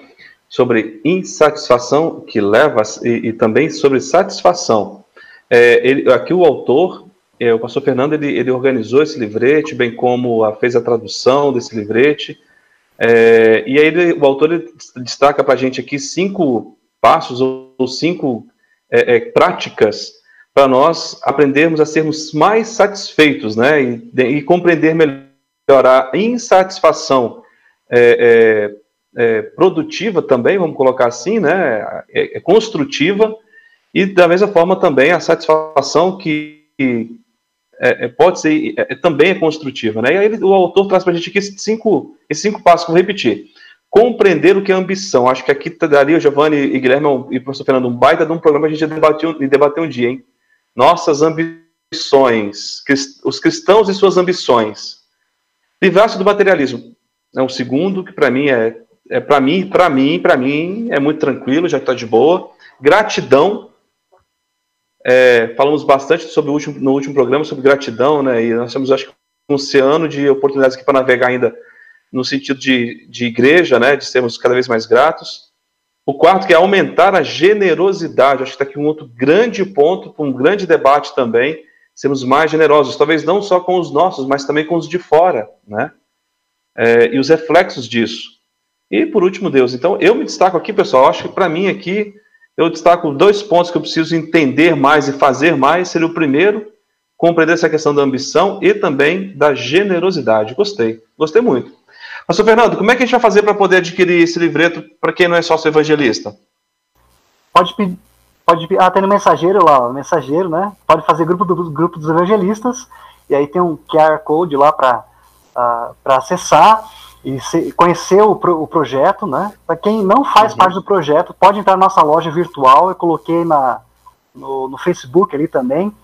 sobre insatisfação que leva e, e também sobre satisfação. É, ele, aqui o autor, é, o pastor Fernando, ele, ele, organizou esse livrete, bem como a, fez a tradução desse livrete. É, e aí ele, o autor destaca para a gente aqui cinco passos ou, cinco é, é, práticas para nós aprendermos a sermos mais satisfeitos, né? E, e compreender melhor a insatisfação é, é, produtiva também, vamos colocar assim, né? É, construtiva e da mesma forma também a satisfação que é, pode ser também é construtiva, né? E aí ele, o autor traz para a gente aqui esses cinco, esses cinco passos, vou repetir. Compreender o que é ambição. Acho que aqui daria o Giovanni e Guilherme e o professor Fernando um baita de um programa que a gente debateu, debateu um dia, hein? nossas ambições, os cristãos e suas ambições. Livrar-se do materialismo. É um segundo que para mim é, é para mim, para mim, para mim é muito tranquilo, já está de boa. Gratidão. É, falamos bastante sobre o último, no último programa sobre gratidão, né? E nós temos acho que um oceano de oportunidades aqui para navegar ainda no sentido de, de igreja, né? De sermos cada vez mais gratos. O quarto, que é aumentar a generosidade. Acho que está aqui um outro grande ponto, um grande debate também. Sermos mais generosos, talvez não só com os nossos, mas também com os de fora, né? É, e os reflexos disso. E por último, Deus. Então, eu me destaco aqui, pessoal. Acho que para mim aqui, eu destaco dois pontos que eu preciso entender mais e fazer mais. Seria o primeiro, compreender essa questão da ambição e também da generosidade. Gostei, gostei muito. Pastor Fernando, como é que a gente vai fazer para poder adquirir esse livreto para quem não é sócio evangelista? Pode pedir. Pode, ah, tem no mensageiro lá, mensageiro, né? Pode fazer grupo, do, grupo dos evangelistas, e aí tem um QR Code lá para uh, acessar e se, conhecer o, pro, o projeto, né? Para quem não faz uhum. parte do projeto, pode entrar na nossa loja virtual, eu coloquei na, no, no Facebook ali também,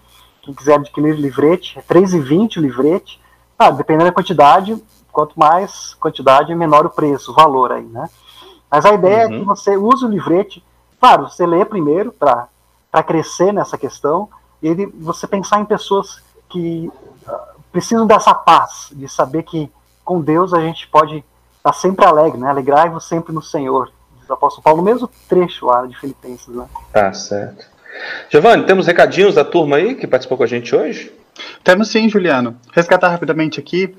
quem quiser adquirir livrete, é R$3,20 o livrete, ah, dependendo da quantidade, quanto mais quantidade, menor o preço, o valor aí, né? Mas a ideia uhum. é que uhum. você use o livrete, claro, você lê primeiro para crescer nessa questão, e ele, você pensar em pessoas que uh, precisam dessa paz, de saber que com Deus a gente pode estar tá sempre alegre, né? Alegrai-vos sempre no Senhor. Diz o apóstolo Paulo, no mesmo trecho lá de Filipenses, né? Tá certo. Giovanni, temos recadinhos da turma aí que participou com a gente hoje? Temos sim, Juliano. Resgatar rapidamente aqui.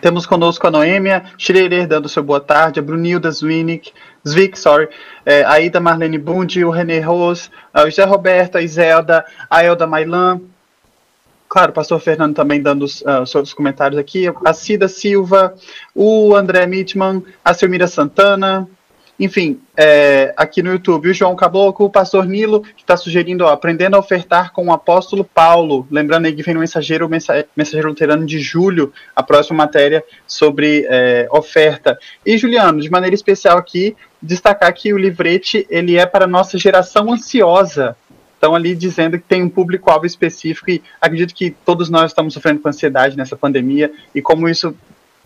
Temos conosco a Noêmia Schreier dando seu boa tarde, a Brunilda Zwinick, Zwick, sorry, é, a Ida Marlene Bundi, o René Rose, o José Roberto, a Iselda, a Elda Mailan, claro, o pastor Fernando também dando uh, seus comentários aqui, a Cida Silva, o André Mitman, a Silmira Santana, enfim, é, aqui no YouTube, o João Caboclo, o pastor Nilo, que está sugerindo, ó, aprendendo a ofertar com o apóstolo Paulo. Lembrando aí que vem no mensageiro, mensageiro luterano de julho, a próxima matéria sobre é, oferta. E, Juliano, de maneira especial aqui, destacar que o livrete, ele é para nossa geração ansiosa. Estão ali dizendo que tem um público-alvo específico e acredito que todos nós estamos sofrendo com ansiedade nessa pandemia e como isso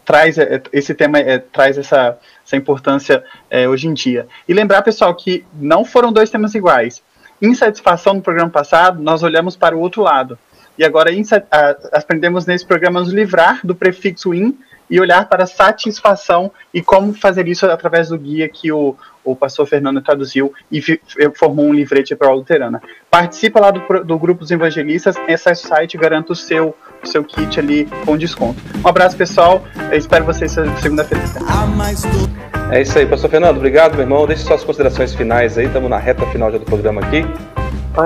traz é, esse tema é, traz essa, essa importância é, hoje em dia. E lembrar, pessoal, que não foram dois temas iguais. Insatisfação no programa passado, nós olhamos para o outro lado. E agora aprendemos nesse programa nos livrar do prefixo in e olhar para satisfação e como fazer isso através do guia que o, o pastor Fernando traduziu e formou um livrete para a luterana. Participa lá do, do grupo dos evangelistas, esse site garanta o seu, o seu kit ali com desconto. Um abraço, pessoal. Eu espero vocês segunda-feira. É isso aí, pastor Fernando. Obrigado, meu irmão. Deixe suas considerações finais aí. Estamos na reta final já do programa aqui.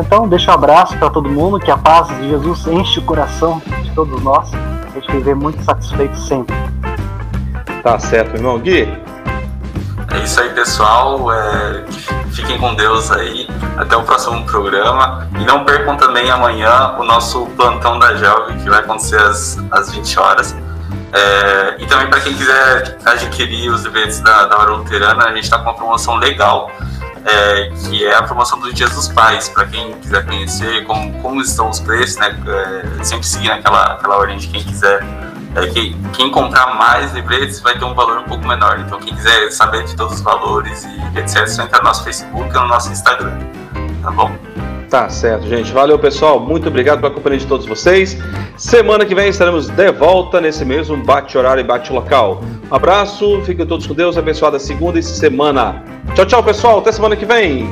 Então, deixa um abraço para todo mundo. Que a paz de Jesus enche o coração de todos nós. A gente viver muito satisfeito sempre. Tá certo, meu irmão. Gui, é isso aí, pessoal. É, fiquem com Deus aí. Até o próximo programa. E não percam também amanhã o nosso plantão da Gelg, que vai acontecer às, às 20 horas. É, e também para quem quiser adquirir os eventos da, da Luterana, a gente está com uma promoção legal, é, que é a promoção dos Dias dos Pais. Para quem quiser conhecer como, como estão os preços, né, é, sempre aquela, aquela ordem de quem quiser é que quem comprar mais livretes vai ter um valor um pouco menor. Então, quem quiser saber de todos os valores e etc., só entrar no nosso Facebook ou no nosso Instagram. Tá bom? Tá certo, gente. Valeu, pessoal. Muito obrigado pela companhia de todos vocês. Semana que vem estaremos de volta nesse mesmo bate-horário e bate-local. Um abraço, fiquem todos com Deus. Abençoada segunda e semana. Tchau, tchau, pessoal. Até semana que vem.